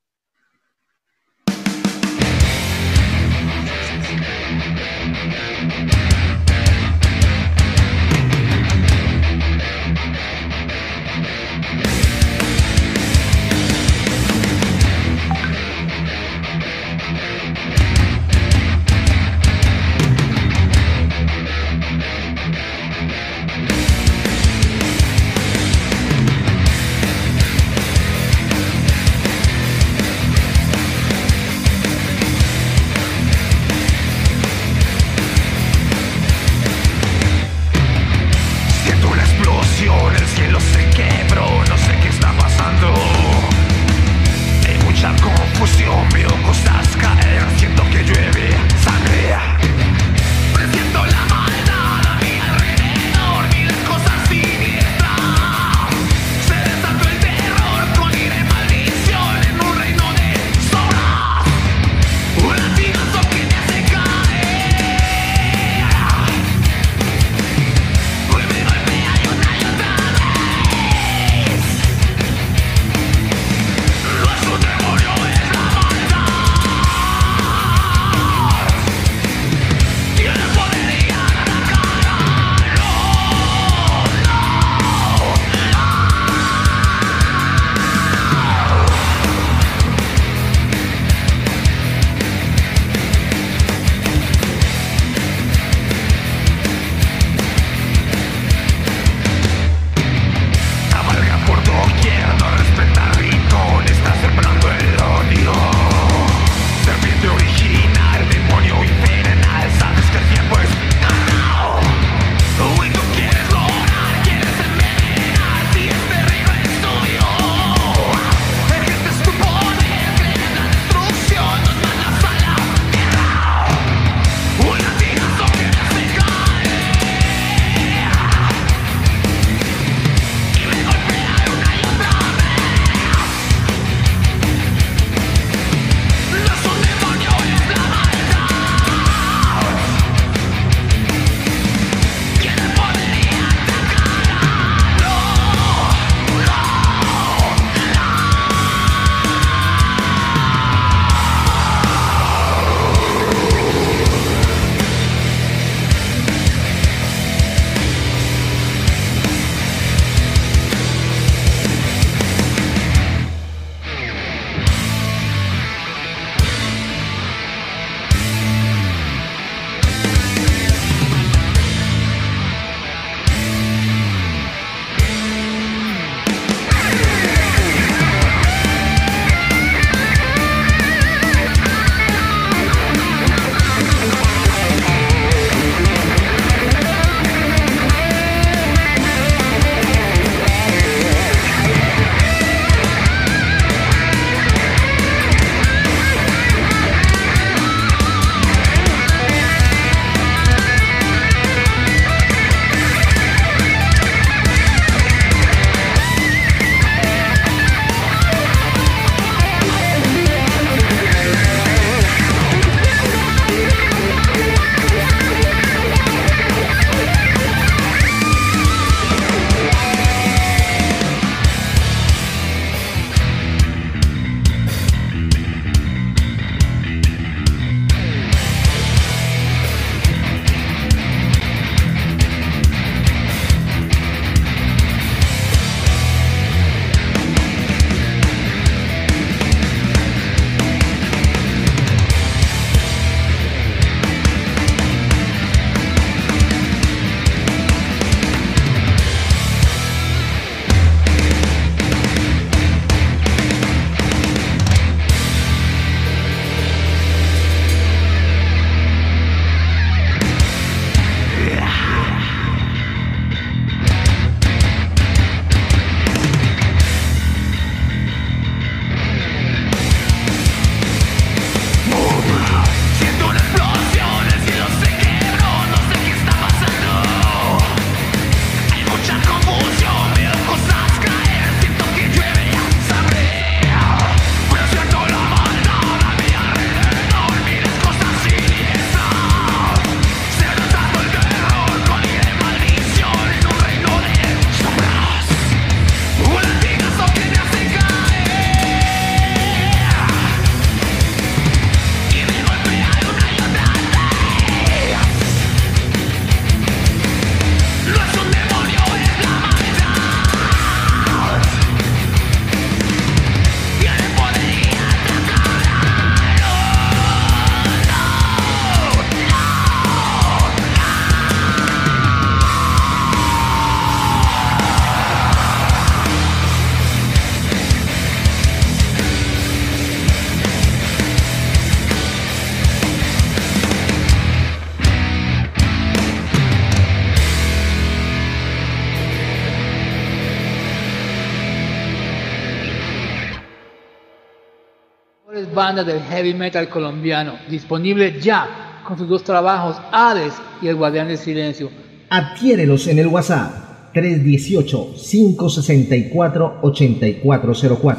Banda del heavy metal colombiano, disponible ya con sus dos trabajos, Hades y El Guardián del Silencio. Adquiérelos en el WhatsApp 318-564-8404.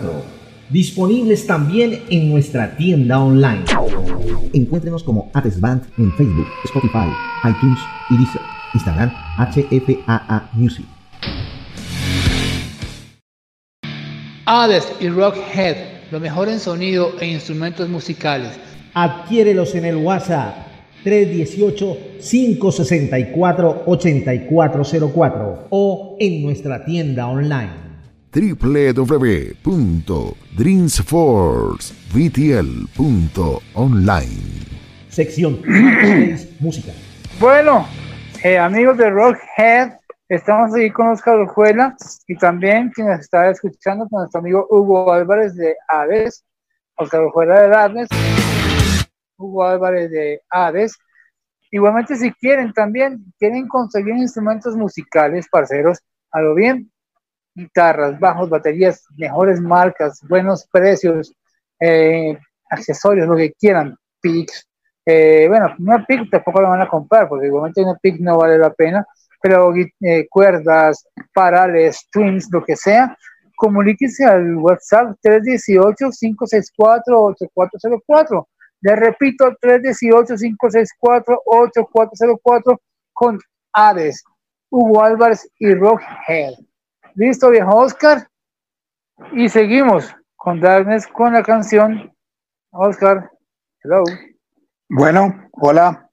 Disponibles también en nuestra tienda online. Encuéntrenos como Hades Band en Facebook, Spotify, iTunes y Deezer. Instagram HFAA Music. Hades y Rockhead lo mejor en sonido e instrumentos musicales. Adquiérelos en el WhatsApp 318-564-8404 o en nuestra tienda online www.dreamsforcevtl.online Sección Música. Bueno, eh, amigos de Rockhead, Estamos aquí con Oscar Orjuela y también quien nos está escuchando con nuestro amigo Hugo Álvarez de Aves, Oscar Orjuela de Darnes, Hugo Álvarez de Aves. Igualmente, si quieren también, quieren conseguir instrumentos musicales, parceros, a lo bien, guitarras, bajos, baterías, mejores marcas, buenos precios, eh, accesorios, lo que quieran, picks. Eh, bueno, una pick tampoco lo van a comprar, porque igualmente una pick no vale la pena pero eh, cuerdas, parales, twins, lo que sea, comuníquese al WhatsApp 318-564-8404. Le repito, 318-564-8404 con Hades, Hugo Álvarez y Rockhead. ¿Listo, viejo Oscar? Y seguimos con Darkness con la canción Oscar. Hello. Bueno, hola.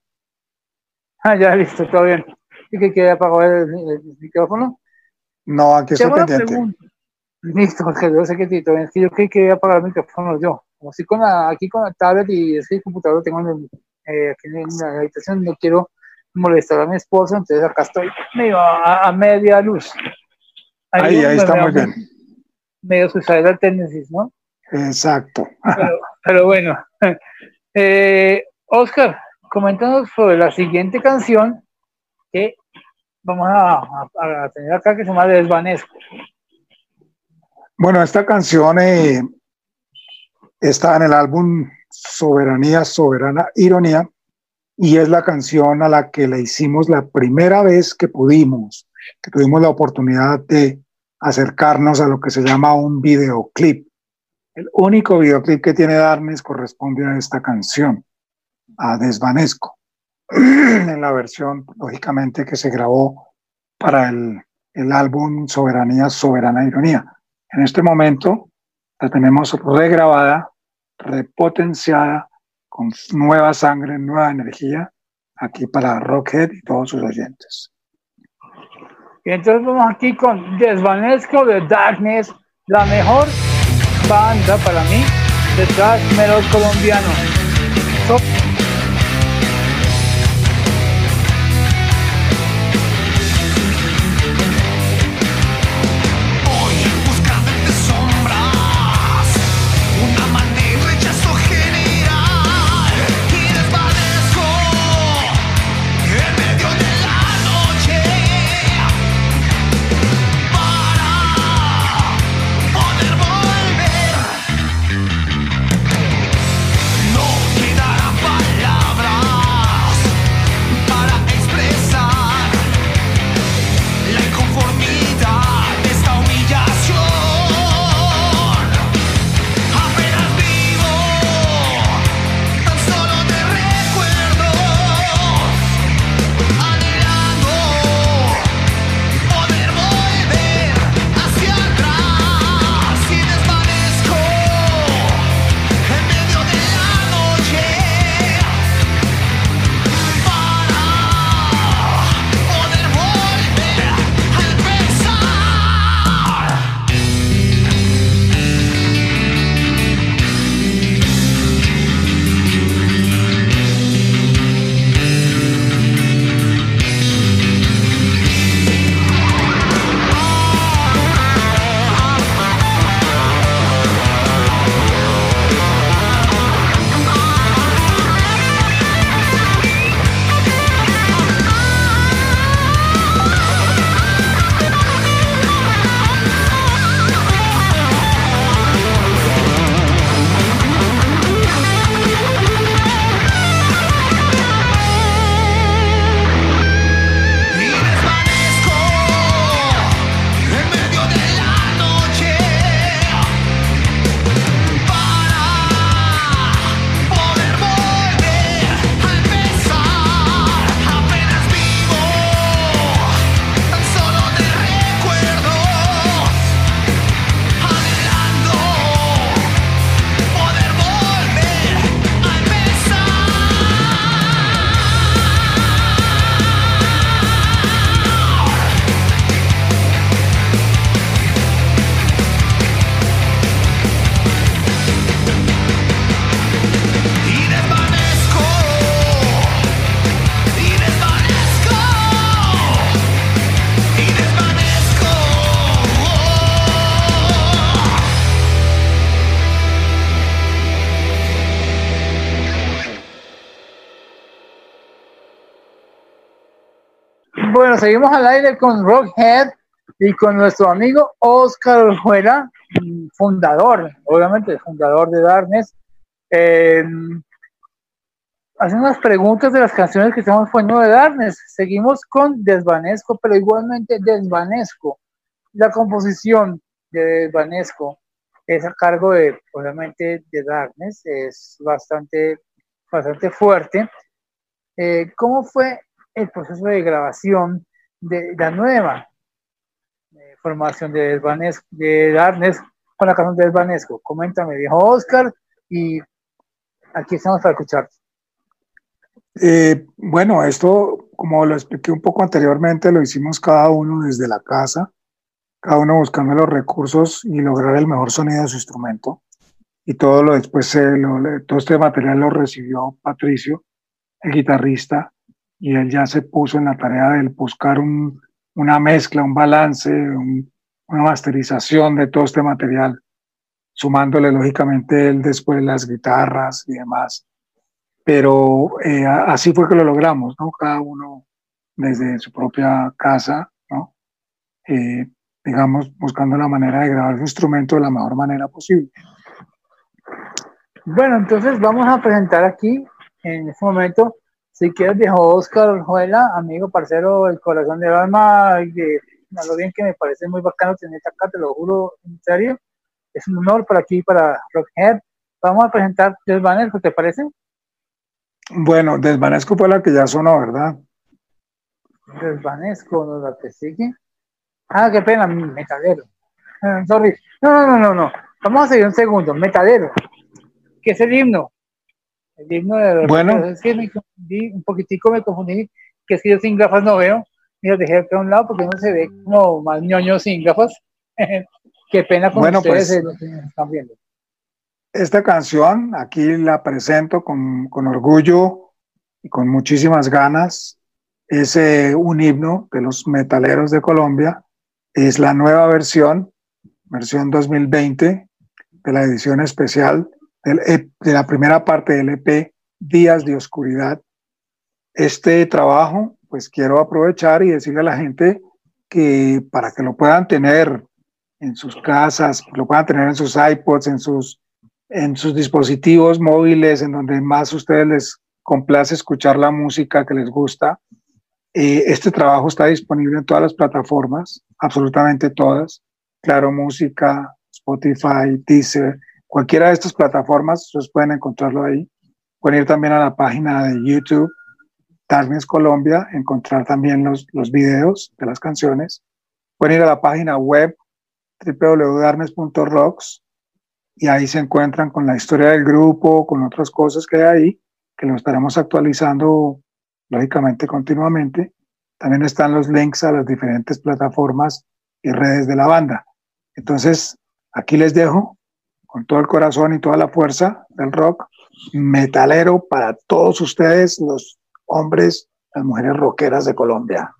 Ah, ya listo, todo bien que quede apagado el, el, micrófono? No, aquí estoy pendiente. Listo, yo sé que Tito, es que yo creí que iba a apagar el micrófono yo. Como si con la, aquí con la tablet y ese computador tengo en eh, aquí en la habitación, no quiero molestar a mi esposo, entonces acá estoy medio a, a media luz. Ahí, ahí, ahí está muy bien. Medio suicidal tendencias, ¿no? Exacto. Pero, pero bueno. Eh, Oscar, coméntanos sobre la siguiente canción vamos a, tener acá que se llama Desvanezco. Bueno, esta canción eh, está en el álbum Soberanía, Soberana, Ironía, y es la canción a la que le hicimos la primera vez que pudimos, que tuvimos la oportunidad de acercarnos a lo que se llama un videoclip. El único videoclip que tiene Darnes corresponde a esta canción, a Desvanezco, en la versión, lógicamente, que se grabó para el, el álbum Soberanía, Soberana Ironía. En este momento la tenemos regrabada, repotenciada, con nueva sangre, nueva energía, aquí para Rockhead y todos sus oyentes. Y entonces vamos aquí con Desvanezco de Darkness, la mejor banda para mí de thrash metal colombiano. No seguimos al aire con Rockhead y con nuestro amigo Oscar Orjuela, fundador, obviamente, fundador de Darkness. Eh, hace unas preguntas de las canciones que estamos poniendo de Darkness. Seguimos con Desvanesco, pero igualmente Desvanesco. La composición de Desvanesco es a cargo de, obviamente, de Darkness, es bastante, bastante fuerte. Eh, ¿Cómo fue el proceso de grabación de la nueva eh, formación de, de Darkness con la canción de Desvanesco? Coméntame, dijo Oscar, y aquí estamos para escucharte. Eh, bueno, esto, como lo expliqué un poco anteriormente, lo hicimos cada uno desde la casa, cada uno buscando los recursos y lograr el mejor sonido de su instrumento. Y todo lo después, todo este material lo recibió Patricio, el guitarrista, y él ya se puso en la tarea de buscar una mezcla, un balance, una masterización de todo este material, sumándole lógicamente él después las guitarras y demás pero eh, así fue que lo logramos, ¿no? Cada uno desde su propia casa, ¿no? Eh, digamos, buscando la manera de grabar su instrumento de la mejor manera posible. Bueno, entonces vamos a presentar aquí, en este momento, si quieres, viejo Oscar Juela, amigo, parcero, el corazón del alma, de, lo bien que me parece muy bacano tenerte acá, te lo juro, en serio. Es un honor para aquí, para Rockhead. Vamos a presentar banner, ¿te parece? Bueno, Desvanezco fue la que ya sonó, ¿verdad? Desvanezco, ¿no la que sigue? Ah, qué pena, metalero. Ah, sorry. No, no, no, no, Vamos a seguir un segundo. Metalero. ¿Qué es el himno? El himno de Bueno. Es que me confundí, un poquitico me confundí, que que yo sin gafas no veo. Lo dejé a un lado porque no se ve como más ñoño sin gafas. qué pena con bueno, ustedes pues, eh, lo que están viendo. Esta canción aquí la presento con, con orgullo y con muchísimas ganas. Es eh, un himno de los metaleros de Colombia. Es la nueva versión, versión 2020 de la edición especial e, de la primera parte del EP Días de Oscuridad. Este trabajo, pues quiero aprovechar y decirle a la gente que para que lo puedan tener en sus casas, lo puedan tener en sus iPods, en sus en sus dispositivos móviles, en donde más a ustedes les complace escuchar la música que les gusta. Eh, este trabajo está disponible en todas las plataformas, absolutamente todas. Claro, Música, Spotify, Deezer, cualquiera de estas plataformas, ustedes pueden encontrarlo ahí. Pueden ir también a la página de YouTube, Darkness Colombia, encontrar también los, los videos de las canciones. Pueden ir a la página web www.darkness.rocks y ahí se encuentran con la historia del grupo, con otras cosas que hay ahí, que lo estaremos actualizando lógicamente continuamente. También están los links a las diferentes plataformas y redes de la banda. Entonces, aquí les dejo con todo el corazón y toda la fuerza del rock metalero para todos ustedes, los hombres, las mujeres rockeras de Colombia.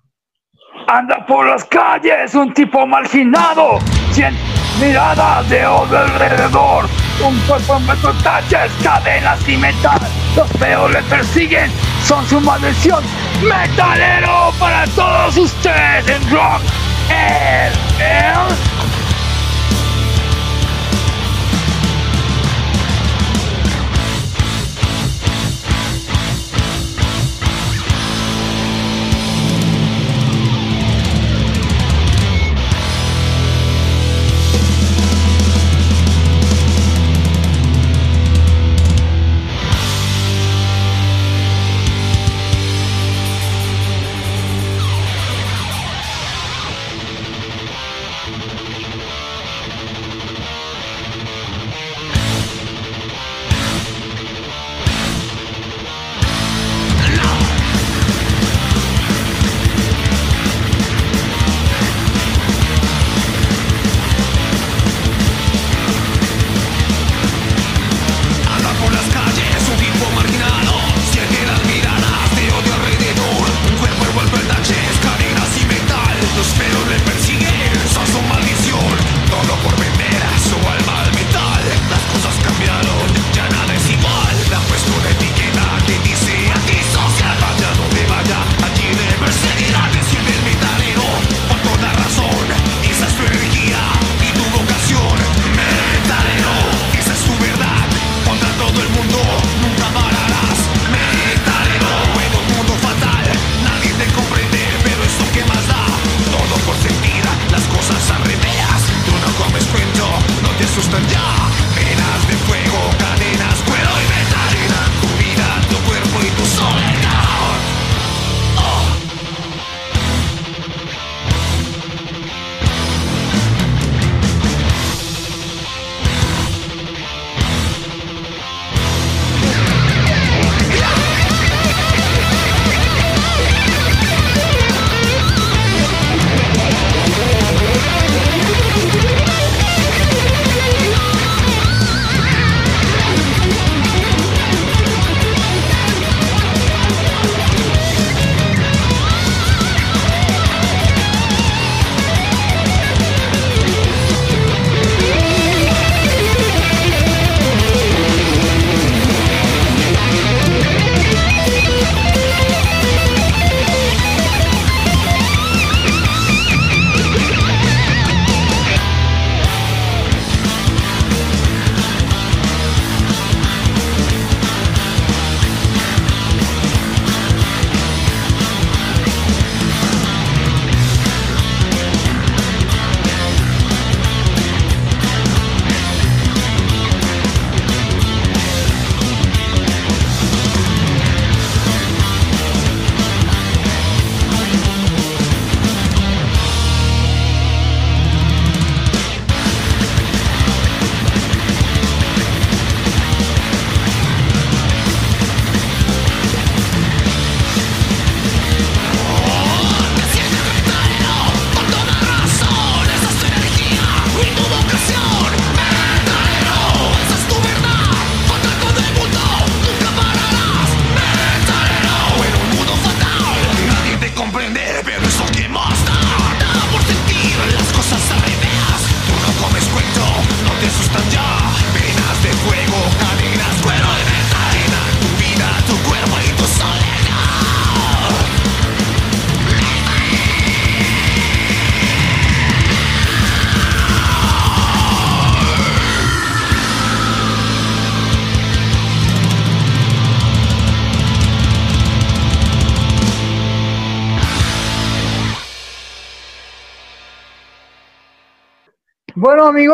Anda por las calles un tipo marginado, miradas de odio alrededor. Un cuerpo en nuestros taches, cadenas y metal. Los le persiguen, son su maldición. Metalero para todos ustedes en rock. El, el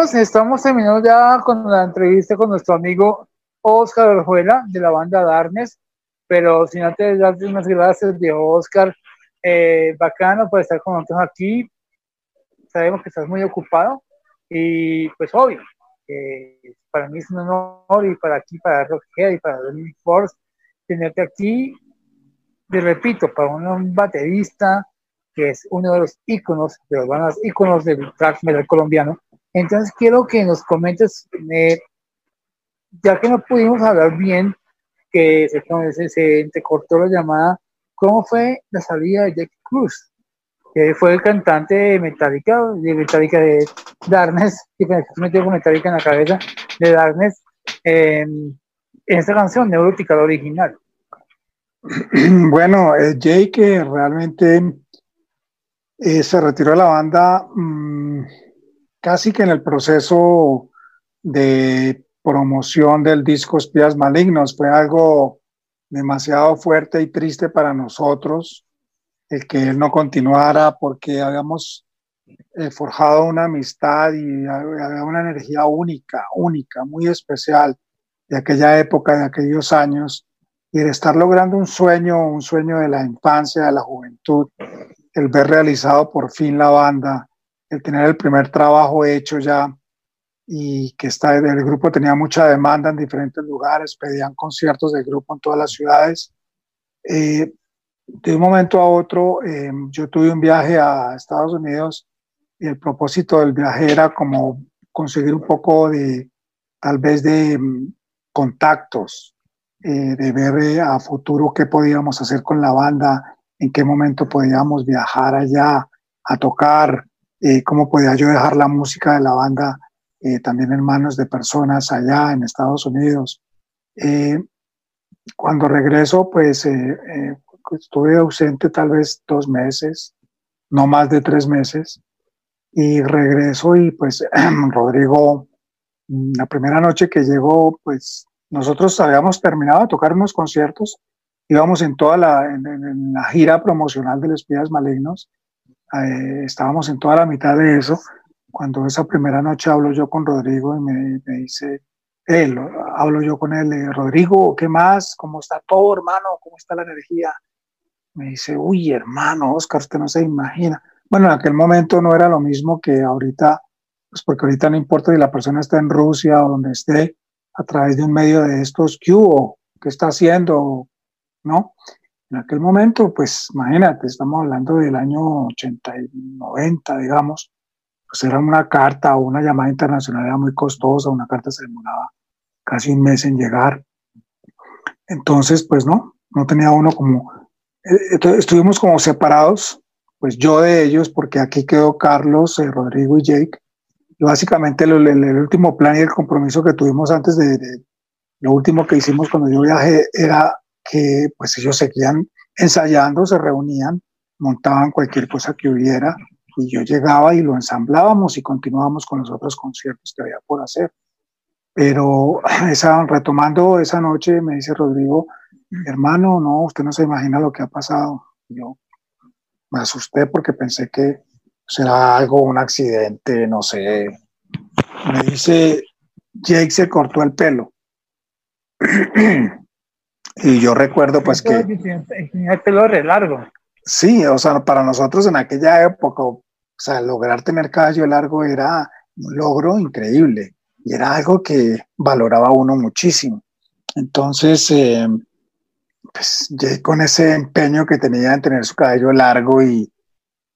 estamos terminando ya con la entrevista con nuestro amigo Oscar Orjuela de la banda Darnes, pero sin antes darte unas gracias de Oscar, eh, bacano por estar con nosotros aquí, sabemos que estás muy ocupado y pues obvio, para mí es un honor y para aquí, para Rockhead y para Dominic Force, tenerte aquí, te repito, para un baterista que es uno de los íconos, de los bandas íconos del track metal colombiano, entonces quiero que nos comentes, ya que no pudimos hablar bien, que se, se, entrecortó la llamada, ¿cómo fue la salida de Jack Cruz? Que fue el cantante de Metallica, de Metallica de Darkness, que me metió con Metallica en la cabeza, de Darkness, en esta canción, Neurótica, la original. Bueno, eh, Jake realmente se retiró de la banda. Mm, casi que en el proceso de promoción del disco Espías Malignos. Fue algo demasiado fuerte y triste para nosotros el que él no continuara porque habíamos eh, forjado una amistad y había una energía única, única, muy especial de aquella época, de aquellos años, y de estar logrando un sueño, un sueño de la infancia, de la juventud, el ver realizado por fin la banda, el tener el primer trabajo hecho ya y que está, el grupo tenía mucha demanda en diferentes lugares, pedían conciertos del grupo en todas las ciudades. Eh, de un momento a otro, eh, yo tuve un viaje a Estados Unidos y el propósito del viaje era como conseguir un poco de, tal vez de mm, contactos, eh, de ver a futuro qué podíamos hacer con la banda, en qué momento podíamos viajar allá a tocar, eh, cómo podía yo dejar la música de la banda eh, también en manos de personas allá en Estados Unidos. Eh, cuando regreso, pues estuve ausente tal vez dos meses, no más de tres meses, y regreso y pues Rodrigo, la primera noche que llegó, pues nosotros habíamos terminado de tocar unos conciertos, íbamos en toda la gira promocional de los Espías Malignos, eh, estábamos en toda la mitad de eso, cuando esa primera noche hablo yo con Rodrigo y me, dice, él, hablo yo con él, eh, Rodrigo, ¿qué más? ¿Cómo está todo, hermano? ¿Cómo está la energía? Me dice, uy, hermano, Oscar, usted no se imagina. Bueno, en aquel momento no era lo mismo que ahorita, pues porque ahorita no importa si la persona está en Rusia o donde esté, a través de un medio de estos, ¿qué hubo? ¿Qué está haciendo? ¿No? En aquel momento, pues imagínate, estamos hablando del año 80 y 90, digamos, pues era una carta o una llamada internacional, era muy costosa, una carta se demoraba casi un mes en llegar. Entonces, pues no, no tenía uno como, eh, estuvimos como separados, pues yo de ellos, porque aquí quedó Carlos, eh, Rodrigo y Jake. Y básicamente el, último plan y el compromiso que tuvimos antes de, de, lo último que hicimos cuando yo viajé era que pues ellos seguían ensayando, se reunían, montaban cualquier cosa que hubiera y yo llegaba y lo ensamblábamos y continuábamos con los otros conciertos que había por hacer. Pero esa, retomando esa noche me dice Rodrigo, hermano, no, usted no se imagina lo que ha pasado. Yo me asusté porque pensé que será algo, un accidente, no sé. Me dice, Jake se cortó el pelo. Y yo recuerdo pues que... Tenía el pelo re largo. Sí, o sea, para nosotros en aquella época, o sea, lograr tener cabello largo era un logro increíble y era algo que valoraba uno muchísimo. Entonces, eh, pues con ese empeño que tenía en tener su cabello largo y,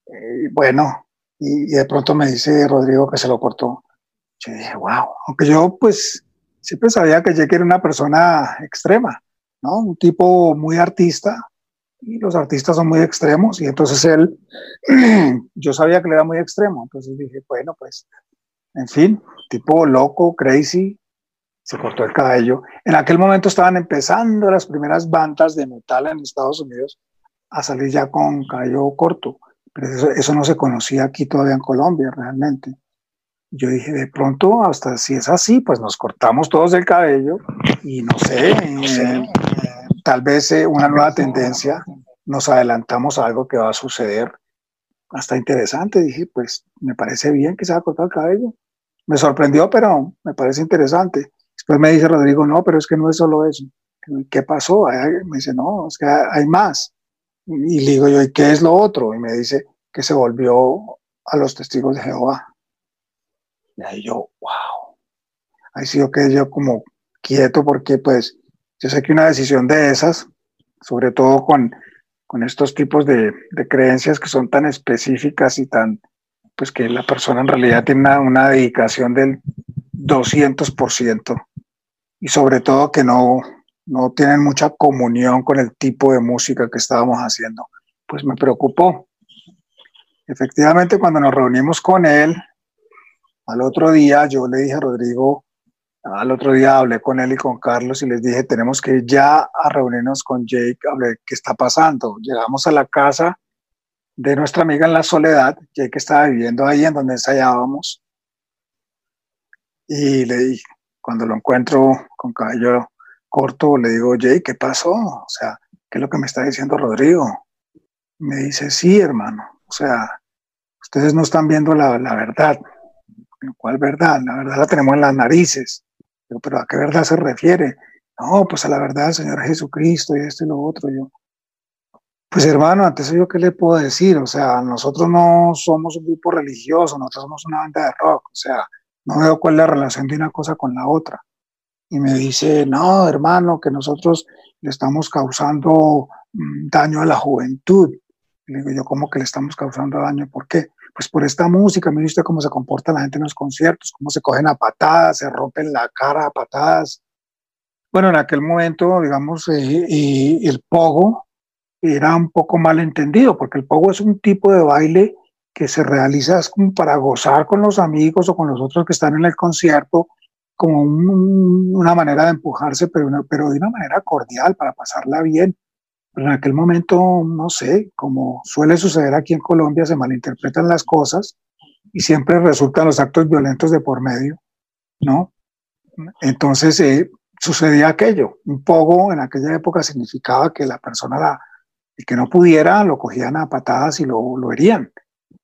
eh, bueno, y, de pronto me dice Rodrigo que se lo cortó. Yo dije, wow, aunque yo pues siempre sabía que Jake era una persona extrema, un tipo muy artista, y los artistas son muy extremos, y entonces él, yo sabía que le era muy extremo, entonces dije, bueno, pues, en fin, tipo loco, crazy, se cortó el cabello. En aquel momento estaban empezando las primeras bandas de metal en Estados Unidos a salir ya con cabello corto, pero eso, eso no se conocía aquí todavía en Colombia realmente. Yo dije, de pronto, hasta si es así, pues nos cortamos todos el cabello y no sé, eh, tal vez eh, una nueva tendencia, nos adelantamos a algo que va a suceder. Hasta interesante, dije, pues me parece bien que se haya cortado el cabello. me sorprendió, pero me parece interesante. Después me dice Rodrigo, no, pero es que no es solo eso. ¿Qué pasó? Me dice, no, es que hay más. Y le digo yo, ¿y qué es lo otro? Y me dice que se volvió a los testigos de Jehová. Y ahí yo, wow. Ahí sí yo quedé yo como quieto porque pues yo sé que una decisión de esas, sobre todo con, con estos tipos de, de, creencias que son tan específicas y tan, pues que la persona en realidad tiene una, una dedicación del 200% y sobre todo que no, no tienen mucha comunión con el tipo de música que estábamos haciendo. Pues me preocupó. Efectivamente, cuando nos reunimos con él, al otro día yo le dije a Rodrigo, al otro día hablé con él y con Carlos y les dije, tenemos que ir ya a reunirnos con Jake, a qué está pasando. Llegamos a la casa de nuestra amiga en la soledad, Jake estaba viviendo ahí en donde ensayábamos. Y le dije, cuando lo encuentro con cabello corto, le digo, Jay, ¿qué pasó? O sea, ¿qué es lo que me está diciendo Rodrigo? Me dice, sí, hermano. O sea, ustedes no están viendo la, la verdad. ¿Cuál verdad? La verdad la tenemos en las narices. pero ¿a qué verdad se refiere? No, pues a la verdad Señor Jesucristo y esto y lo otro. Yo, pues hermano, antes yo qué le puedo decir, o sea, nosotros no somos un grupo religioso, nosotros somos una banda de rock, o sea, no veo cuál es la relación de una cosa con la otra y me dice, no, hermano, que nosotros le estamos causando mm, daño a la juventud. le digo yo, ¿cómo que le estamos causando daño? ¿Por qué? Pues por esta música, mire usted cómo se comporta la gente en los conciertos, cómo se cogen a patadas, se rompen la cara a patadas. Bueno, en aquel momento, digamos, eh, y el pogo era un poco mal entendido, porque el pogo es un tipo de baile que se realiza como para gozar con los amigos o con los otros que están en el concierto, como una manera de empujarse, pero, pero de una manera cordial, para pasarla bien. Pero en aquel momento, no sé, como suele suceder aquí en Colombia, se malinterpretan las cosas y siempre resultan los actos violentos de por medio, ¿no? Entonces eh, sucedía aquello. Un poco en aquella época significaba que la persona, la, el que no pudiera, lo cogían a patadas y lo, lo herían.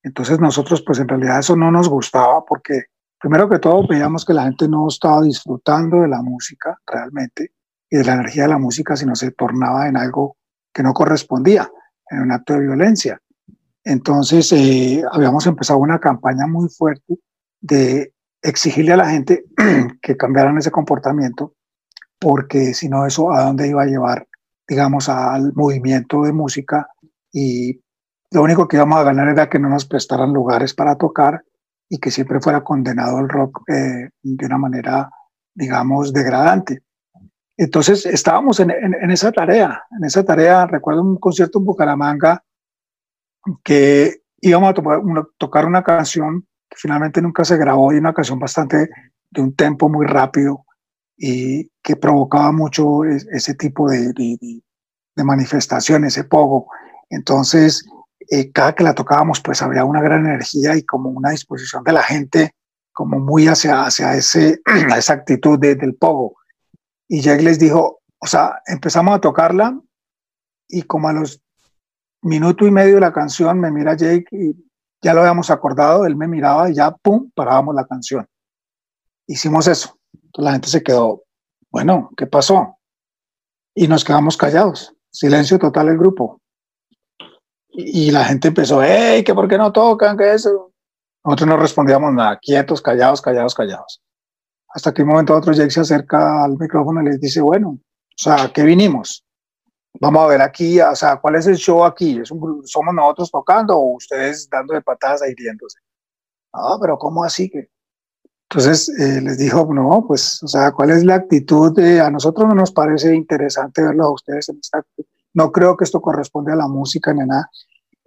Entonces nosotros, pues en realidad eso no nos gustaba porque primero que todo veíamos que la gente no estaba disfrutando de la música realmente y de la energía de la música, sino se tornaba en algo que no correspondía, en un acto de violencia. Entonces eh, habíamos empezado una campaña muy fuerte de exigirle a la gente que cambiaran ese comportamiento, porque si no eso a dónde iba a llevar, digamos, al movimiento de música y lo único que íbamos a ganar era que no nos prestaran lugares para tocar y que siempre fuera condenado el rock eh, de una manera, digamos, degradante. Entonces estábamos en, esa tarea, en esa tarea, recuerdo un concierto en Bucaramanga que íbamos a tocar una canción que finalmente nunca se grabó y una canción bastante de un tempo muy rápido y que provocaba mucho ese tipo de, de, de ese pogo. Entonces eh, cada que la tocábamos pues había una gran energía y como una disposición de la gente como muy hacia, hacia ese, esa actitud del pogo. Y Jake les dijo, o sea, empezamos a tocarla y como a los minuto y medio de la canción me mira Jake y ya lo habíamos acordado, él me miraba y ya, pum, parábamos la canción. Hicimos eso. Entonces la gente se quedó, bueno, ¿qué pasó? Y nos quedamos callados. Silencio total el grupo y la gente empezó, hey, que por qué no tocan, que eso. Nosotros no respondíamos nada, quietos, callados, callados, callados. Hasta que un momento a otro Jake se acerca al micrófono y les dice, bueno, o sea, ¿qué vinimos? Vamos a ver aquí, o sea, ¿cuál es el show aquí? ¿Es un, ¿Somos nosotros tocando o ustedes dando de patadas ahí hiriéndose? Ah, pero ¿cómo así que? Entonces eh, les dijo, no, pues, o sea, ¿cuál es la actitud? De, a nosotros no nos parece interesante verlos a ustedes en esta actitud no creo que esto corresponde a la música ni nada.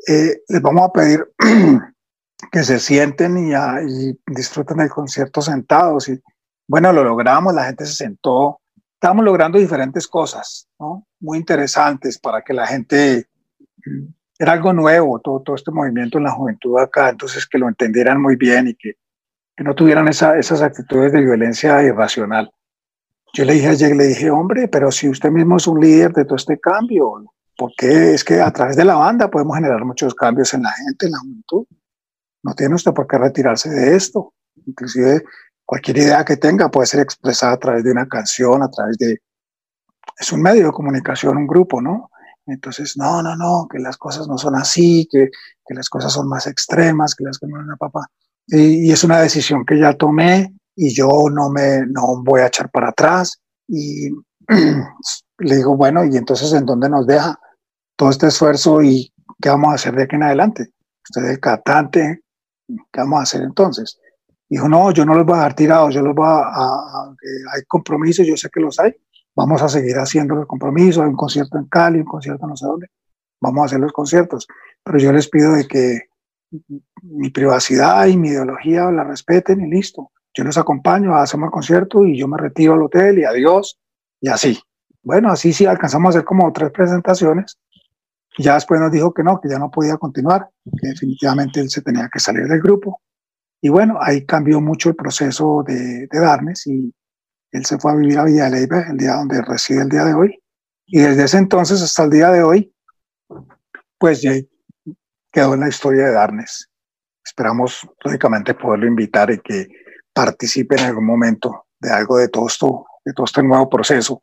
Eh, les vamos a pedir que se sienten y, y, disfruten del concierto sentados. Y bueno, lo logramos, la gente se sentó. Estamos logrando diferentes cosas, ¿no? Muy interesantes para que la gente. Mm, era algo nuevo, todo, todo este movimiento en la juventud acá, entonces que lo entendieran muy bien y que, que no tuvieran esa, esas actitudes de violencia irracional. Yo le dije a Jake, le dije, hombre, pero si usted mismo es un líder de todo este cambio, porque es que a través de la banda podemos generar muchos cambios en la gente, en la juventud. No tiene usted por qué retirarse de esto. Inclusive cualquier idea que tenga puede ser expresada a través de una canción, a través de... Es un medio de comunicación, un grupo, ¿no? Entonces, no, no, no, que las cosas no son así, que, que las cosas son más extremas, que las cosas no, papá. Y, y, es una decisión que ya tomé y yo no me, no voy a echar para atrás. Y le digo, bueno, ¿y entonces en dónde nos deja todo este esfuerzo y qué vamos a hacer de aquí en adelante? Usted es cantante, ¿qué vamos a hacer entonces? Dijo, no, yo no los voy a dejar tirados, yo los voy a, hay compromisos, yo sé que los hay, vamos a seguir haciendo los compromisos, hay un concierto en Cali, un concierto no sé dónde, vamos a hacer los conciertos, pero yo les pido de que mi privacidad y mi ideología la respeten y listo. Yo los acompaño, hacemos el concierto y yo me retiro al hotel y adiós, y así. Bueno, así sí alcanzamos a hacer como tres presentaciones. Ya después nos dijo que no, que ya no podía continuar, que definitivamente él se tenía que salir del grupo. Y bueno, ahí cambió mucho el proceso de, de Darnes y él se fue a vivir a Villa de Leyva, el día donde reside el día de hoy. Y desde ese entonces hasta el día de hoy, pues ya quedó en la historia de Darnes. Esperamos, lógicamente, poderlo invitar y que participe en algún momento de algo de todo esto, de todo este nuevo proceso,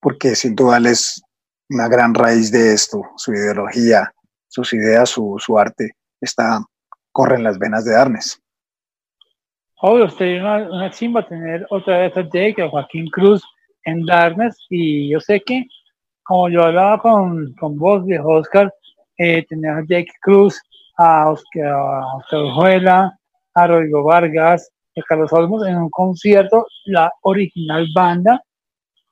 porque sin duda él es una gran raíz de esto, su ideología, sus ideas, su, su arte, está, corre en las venas de Darnes. Obvio, sería una, una chimba tener otra vez a Jake, a Joaquín Cruz en Darnes, y yo sé que, como yo hablaba con, con vos, viejo Oscar, eh, a Jake Cruz, a Oscar, a Oscar a Rodrigo Vargas, a Carlos Olmos en un concierto, la original banda,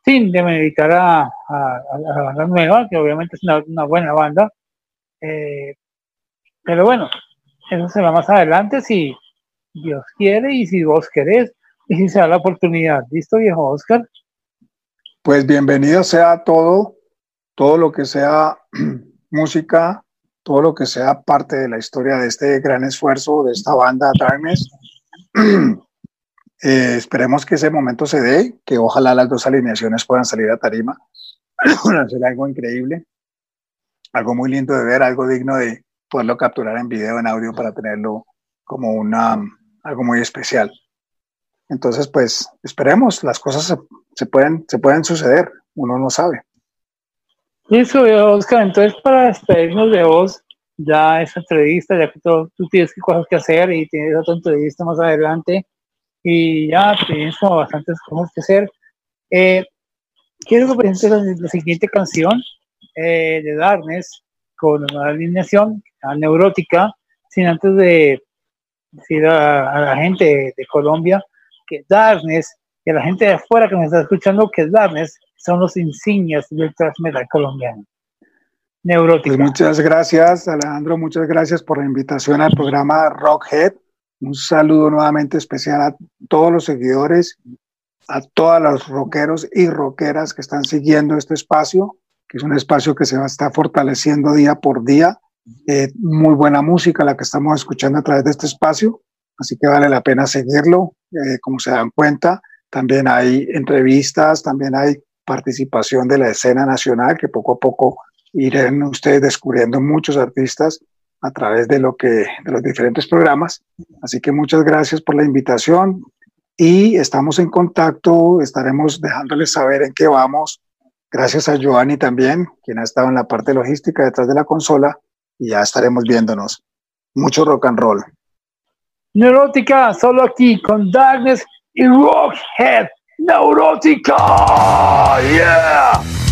sin demeritar a, a, a, la banda nueva, que obviamente es una, una buena banda. Eh, pero bueno, eso se va más adelante si Dios quiere y si vos querés y si se da la oportunidad. ¿Listo, viejo Oscar? Pues bienvenido sea todo, todo lo que sea música, todo lo que sea parte de la historia de este gran esfuerzo de esta banda Darkness. Eh, esperemos que ese momento se dé, que ojalá las dos alineaciones puedan salir a tarima. Será algo increíble, algo muy lindo de ver, algo digno de poderlo capturar en video, en audio, para tenerlo como una, algo muy especial. Entonces, pues esperemos, las cosas se, se pueden, se pueden suceder, uno no sabe. Listo, Oscar. Entonces, para despedirnos de vos, ya esa entrevista, ya que tú, tú tienes cosas que hacer y tienes otra entrevista más adelante, y ya tienes como bastantes cosas que hacer. Eh, quiero que presentes la, la, siguiente canción eh, de Darkness con una alineación neurótica, sin antes de decir a, a, la gente de Colombia que Darkness y a la gente de afuera que me está escuchando que Darkness son los insignias del thrash metal colombiano. Neurótica. Pues muchas gracias, Alejandro. Muchas gracias por la invitación al programa Rockhead. Un saludo nuevamente especial a todos los seguidores, a todos los rockeros y rockeras que están siguiendo este espacio, que es un espacio que se va a estar fortaleciendo día por día. Eh, muy buena música la que estamos escuchando a través de este espacio, así que vale la pena seguirlo. Eh, como se dan cuenta, también hay entrevistas, también hay participación de la escena nacional, que poco a poco irán ustedes descubriendo muchos artistas a través de lo que de los diferentes programas. Así que muchas gracias por la invitación y estamos en contacto, estaremos dejándoles saber en qué vamos. Gracias a Giovanni también, quien ha estado en la parte logística detrás de la consola y ya estaremos viéndonos. Mucho rock and roll. Neurótica, solo aquí con Darkness y Rockhead. Neurótica. Yeah.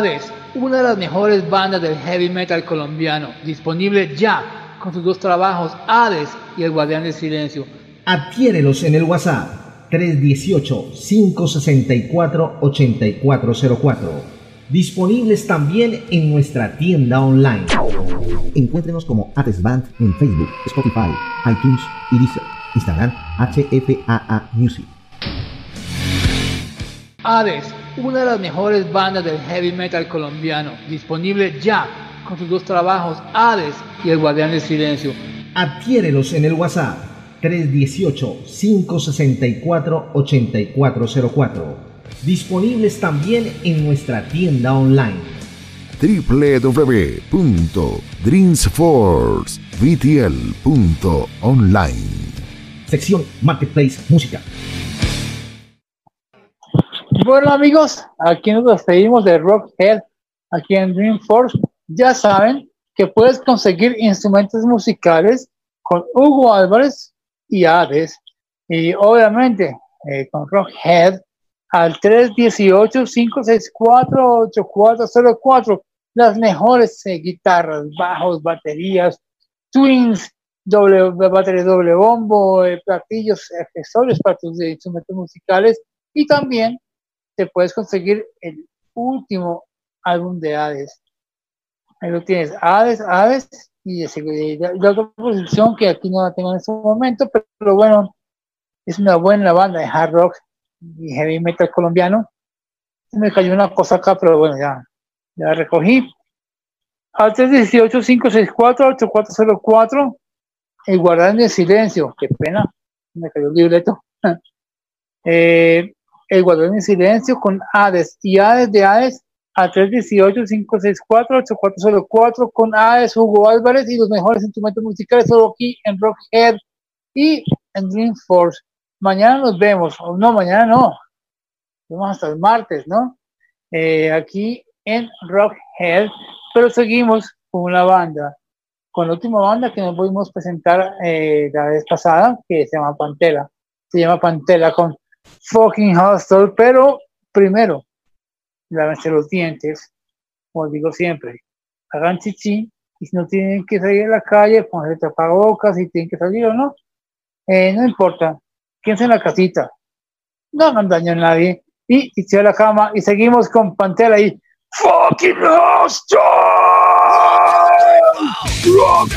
Hades, una de las mejores bandas del heavy metal colombiano, disponible ya con sus dos trabajos, Hades y El Guardián del Silencio. Adquiérelos en el WhatsApp 318-564-8404. Disponibles también en nuestra tienda online. Encuéntrenos como Hades Band en Facebook, Spotify, iTunes y Deezer. Instagram HFAA Music. Hades, una de las mejores bandas del heavy metal colombiano, disponible ya con sus dos trabajos, Hades y El Guardián del Silencio. Adquiérelos en el WhatsApp 318-564-8404. Disponibles también en nuestra tienda online www.dreamsforcevtl.online Sección Marketplace Música. Bueno amigos, aquí nos despedimos de Rockhead, aquí en Dreamforce. Ya saben que puedes conseguir instrumentos musicales con Hugo Álvarez y Hades. Y obviamente eh, con Rockhead al 318-564-8404. Las mejores eh, guitarras, bajos, baterías, twins, doble, batería doble bombo, eh, platillos, accesorios para tus instrumentos musicales. Y también puedes conseguir el último álbum de Hades. Ahí lo tienes, Hades, Hades y la, otra posición que aquí no la tengo en este momento, pero, bueno, es una buena banda de hard rock y heavy metal colombiano. Me cayó una cosa acá, pero bueno, ya, ya la recogí. Al 318-564-8404, el guardar en silencio, qué pena, me cayó el libreto. eh, el guardar en silencio con Hades y Hades de Hades a 318-564-8404 con AES Hugo Álvarez y los mejores instrumentos musicales solo aquí en Rockhead y en Dreamforce. Mañana nos vemos, o no, mañana no, vamos hasta el martes, ¿no? Eh, aquí en Rockhead, pero seguimos con una banda, con la última banda que nos pudimos presentar eh, la vez pasada, que se llama Pantera, se llama Pantera con Fucking Hostel, pero primero lávense los dientes, como digo siempre, hagan chichi, y si no tienen que salir a la calle, pongan tapabocas, si tienen que salir o no, eh, no importa, quédense en la casita, no hagan daño a nadie, y, y a la cama, y seguimos con Pantera y fucking hostel! Rock!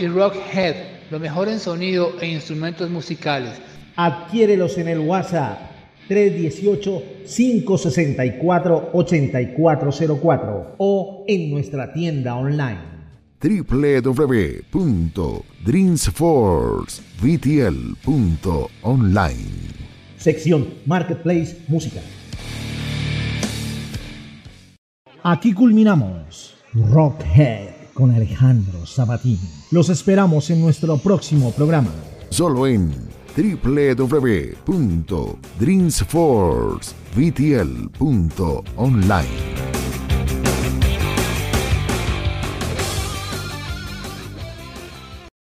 Y Rockhead, lo mejor en sonido e instrumentos musicales. Adquiérelos en el WhatsApp 318-564-8404 o en nuestra tienda online www.dreamsforcevtl.online Sección Marketplace Música. Aquí culminamos Rockhead con Alejandro Sabatini. Los esperamos en nuestro próximo programa. Solo en www.dreamsforcevtl.online